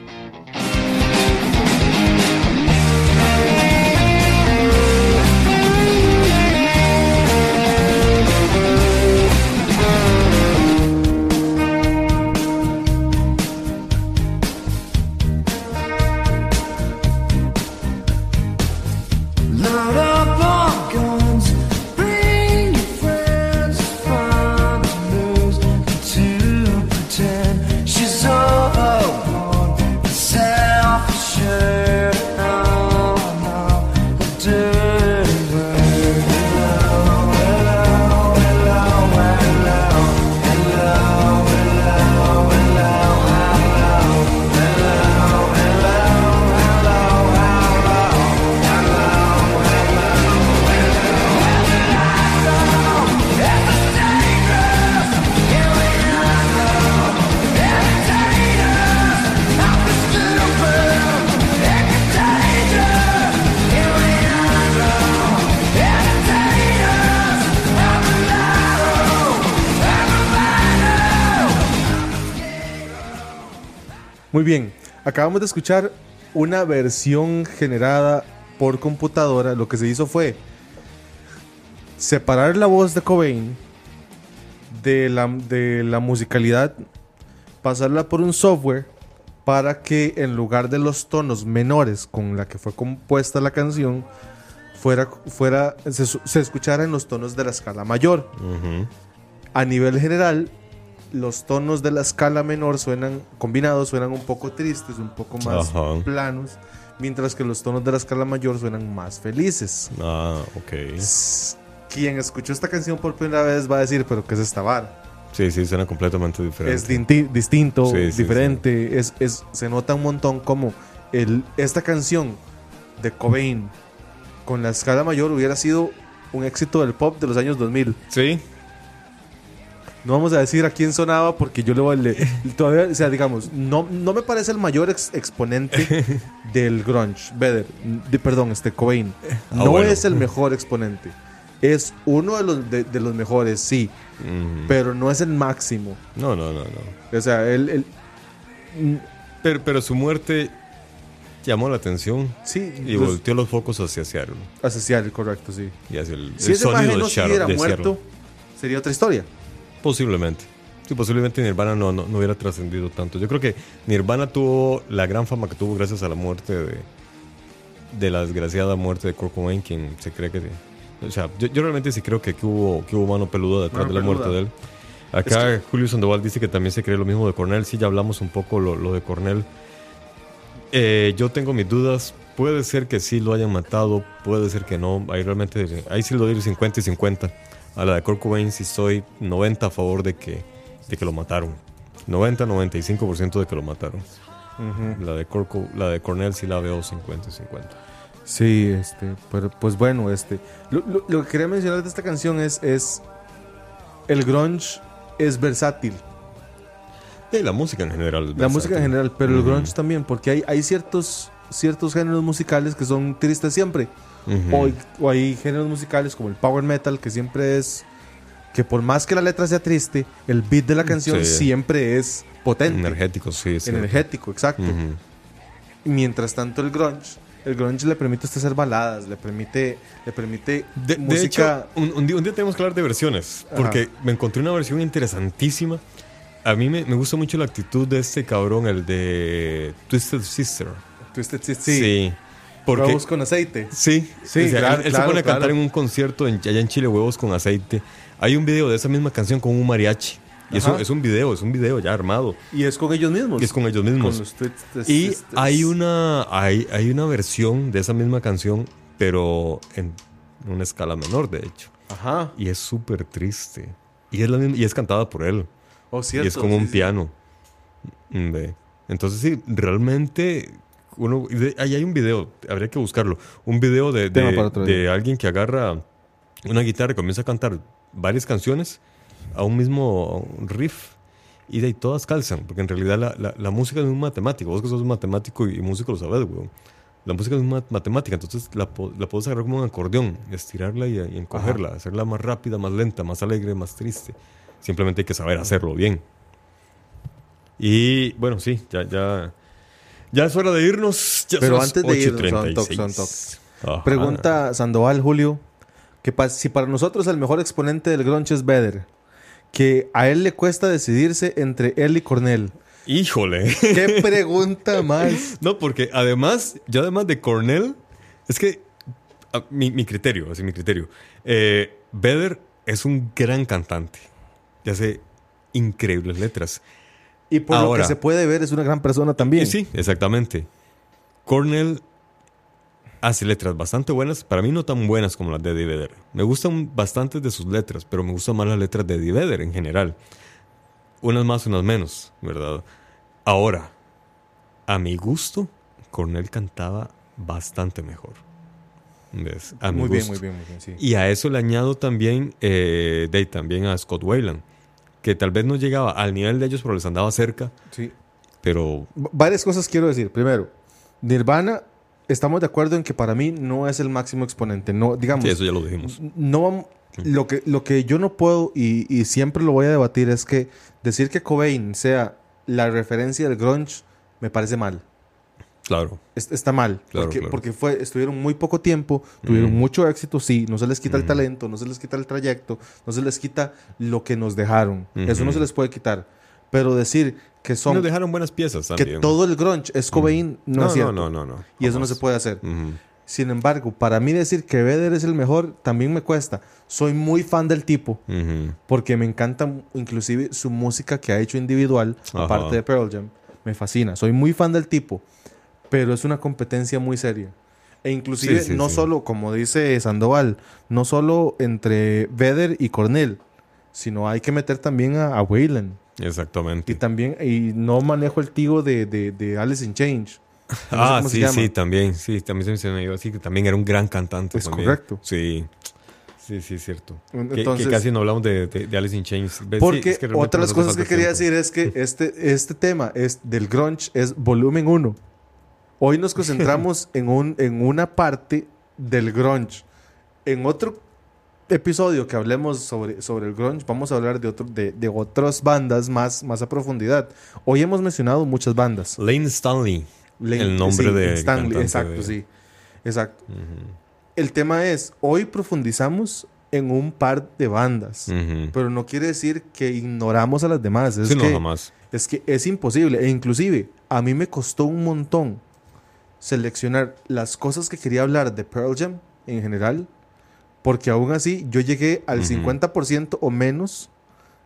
Muy bien, acabamos de escuchar una versión generada por computadora. Lo que se hizo fue separar la voz de Cobain de la, de la musicalidad, pasarla por un software para que en lugar de los tonos menores con la que fue compuesta la canción, fuera, fuera, se, escuchara en los tonos de la escala mayor. A nivel general, los tonos de la escala menor suenan combinados, suenan un poco tristes, un poco más Ajá. planos, mientras que los tonos de la escala mayor suenan más felices. Ah, ok. Quien escuchó esta canción por primera vez va a decir, pero ¿qué es esta vara? Sí, sí, suena completamente diferente. Es dinti- distinto, Sí, sí, diferente, Es, es- se nota un montón como el, esta canción de Cobain con la escala mayor hubiera sido un éxito del pop de los años 2000. Sí, No vamos a decir a quién sonaba porque yo le voy a leer. Todavía, o sea, digamos, no, no me parece el mayor ex- exponente del grunge. Vedder, de- perdón, este Cobain. Ah, No bueno. es el mejor exponente. Es uno de los, de, de los mejores, sí, pero no es el máximo. No, no, no, no. O sea, él, él- mm, Pero, pero su muerte llamó la atención Sí, y volteó los focos hacia Seattle hacia Seattle, correcto, sí. y hacia el, Si el ese sonido no de, hubiera de muerto, Seattle. sería otra historia. Posiblemente. Sí, posiblemente Nirvana no, no, no hubiera trascendido tanto. Yo creo que Nirvana tuvo la gran fama que tuvo gracias a la muerte de, de la desgraciada muerte de Kurt Cobain, quien se cree que... O sea, yo, yo realmente sí creo que, que hubo, que hubo mano peluda detrás Mano de la peluda. muerte de él. Acá Julio Sandoval dice que también se cree lo mismo de Cornell. Sí, ya hablamos un poco lo, lo de Cornell. Eh, yo tengo mis dudas. Puede ser que sí lo hayan matado, puede ser que no. Ahí realmente, ahí sí lo doy 50 y 50. A la de Kurt Cobain sí soy 90 a favor de que, de que lo mataron. 90-95% de que lo mataron. la, de Kurt la de Cornell sí la veo 50 y 50. Sí, este, pero pues bueno, este, lo, lo- lo que quería mencionar de esta canción es, es el grunge es versátil, Y la música en general. la música en general, pero el grunge también, porque hay, hay ciertos, ciertos géneros musicales que son tristes siempre, Ujú. o, hay, o hay géneros musicales como el power metal que siempre es, que por más que la letra sea triste, el beat de la canción Sí. siempre es potente, Energético, sí. sí. energético, exacto. Ujú. Mientras tanto el grunge, el grunge le permite a usted hacer baladas, le permite, le permite De, de música. hecho, un, un día, tenemos que hablar de versiones. Porque me encontré una versión interesantísima. A mí me, me gusta mucho la actitud de este cabrón, el de Twisted Sister. Twisted Sister, sí. Porque, Huevos con aceite. Sí, Sí, o sea, claro, él, él claro, se pone a cantar claro. en un concierto en- allá en Chile, huevos con aceite. Hay un video de esa misma canción con un mariachi. Y eso Ajá. es un video, es un video ya armado. Y es con ellos mismos. Y es con ellos mismos. Con los Twisted Y Sisters. hay una, hay, hay una versión de esa misma canción, pero en una escala menor, de hecho. Ajá. Y es súper triste. Y es, la misma- y es cantada por él. Oh, cierto. y es sí, un sí. piano. Mm. Entonces sí, realmente... Uno, y de- ahí hay un video, habría que buscarlo. Un video de, de- de alguien que agarra una guitarra y comienza a cantar varias canciones a un mismo riff. Y de ahí todas calzan, porque en realidad la, la- la música es un matemático. Vos que sos matemático y, músico lo sabes, weón. La música es una matemática, entonces la, la puedes agarrar como un acordeón, estirarla y, y encogerla, hacerla más rápida, más lenta, más alegre, más triste. Simplemente hay que saber hacerlo bien. Y bueno, sí, ya, ya, ya es hora de irnos. Ya Pero son antes de irnos, 8:36. son. Ajá. Pregunta Sandoval Julio: que pa- si para nosotros el mejor exponente del grunge es Vedder, que a él le cuesta decidirse entre él y Cornell. Híjole. ¿Qué pregunta más? No, porque además, yo además de Cornell, es que a- mi, mi criterio, así mi criterio, eh, Vedder es un gran cantante. Y hace increíbles letras. Y por lo que se puede ver, es una gran persona también. Sí, exactamente. Cornell hace letras bastante buenas, para mí no tan buenas como las de Eddie Vedder. Me gustan bastantes de sus letras, pero me gustan más las letras de Eddie Vedder en general. Unas más, unas menos, ¿verdad? Ahora, a mi gusto, Cornell cantaba bastante mejor. ¿Ves? A mi muy bien, muy bien, muy bien. Sí. Y a eso le añado también, eh, de también a Scott Weiland, que tal vez no llegaba al nivel de ellos, pero les andaba cerca, Sí. pero Varias cosas quiero decir. Primero, Nirvana, estamos de acuerdo en que para mí no es el máximo exponente. No, digamos, sí, eso ya lo dijimos. no lo que, lo que yo no puedo y, y siempre lo voy a debatir es que decir que Cobain sea la referencia del grunge me parece mal. Claro. Es- está mal. Claro, porque claro. porque fue, estuvieron muy poco tiempo, tuvieron mucho éxito, sí. No se les quita el talento, no se les quita el trayecto, no se les quita lo que nos dejaron. Eso no se les puede quitar. Pero decir que son. Nos dejaron buenas piezas que también. todo el grunge es Cobain, no, no, es cierto. no, no, no, no. Y eso no se puede hacer. Sin embargo, para mí decir que Vedder es el mejor también me cuesta. Soy muy fan del tipo Ujú. porque me encanta inclusive su música que ha hecho individual, Ajá. aparte de Pearl Jam. Me fascina. Soy muy fan del tipo, pero es una competencia muy seria. E inclusive Sí, sí, no sí. solo, como dice Sandoval, no solo entre Vedder y Cornell, sino hay que meter también a, a. Exactamente. Y también, y no manejo el tío de, de, de Alice in Change. No ah, sí, sí, también. Sí, también se me dio así que también era un gran cantante. Es también. correcto. Sí. Sí, sí, es cierto. Entonces- que, casi no hablamos de, de, de Alice in Chains. Sí, Porque es que realmente otra de las cosas que quería tiempo. decir es que este, este tema es del grunge es volumen 1. Hoy nos concentramos en, un, en una parte del grunge. En otro episodio que hablemos sobre, sobre el grunge, vamos a hablar de, otro, de, de otras bandas más, más a profundidad. Hoy hemos mencionado muchas bandas. Lane Stanley. Lane- El nombre sí, del Stanley, exacto, de- sí. Exacto. El tema es, hoy profundizamos en un par de bandas, Ujú. pero no quiere decir que ignoramos a las demás. Es Sí, no, que, jamás. es que es imposible. E inclusive, a mí me costó un montón seleccionar las cosas que quería hablar de Pearl Jam en general, porque aún así yo llegué al Ujú. 50% o menos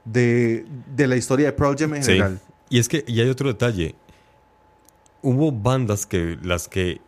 de, de la historia de Pearl Jam en Sí. general. Y es que, y hay otro detalle. Hubo bandas que las que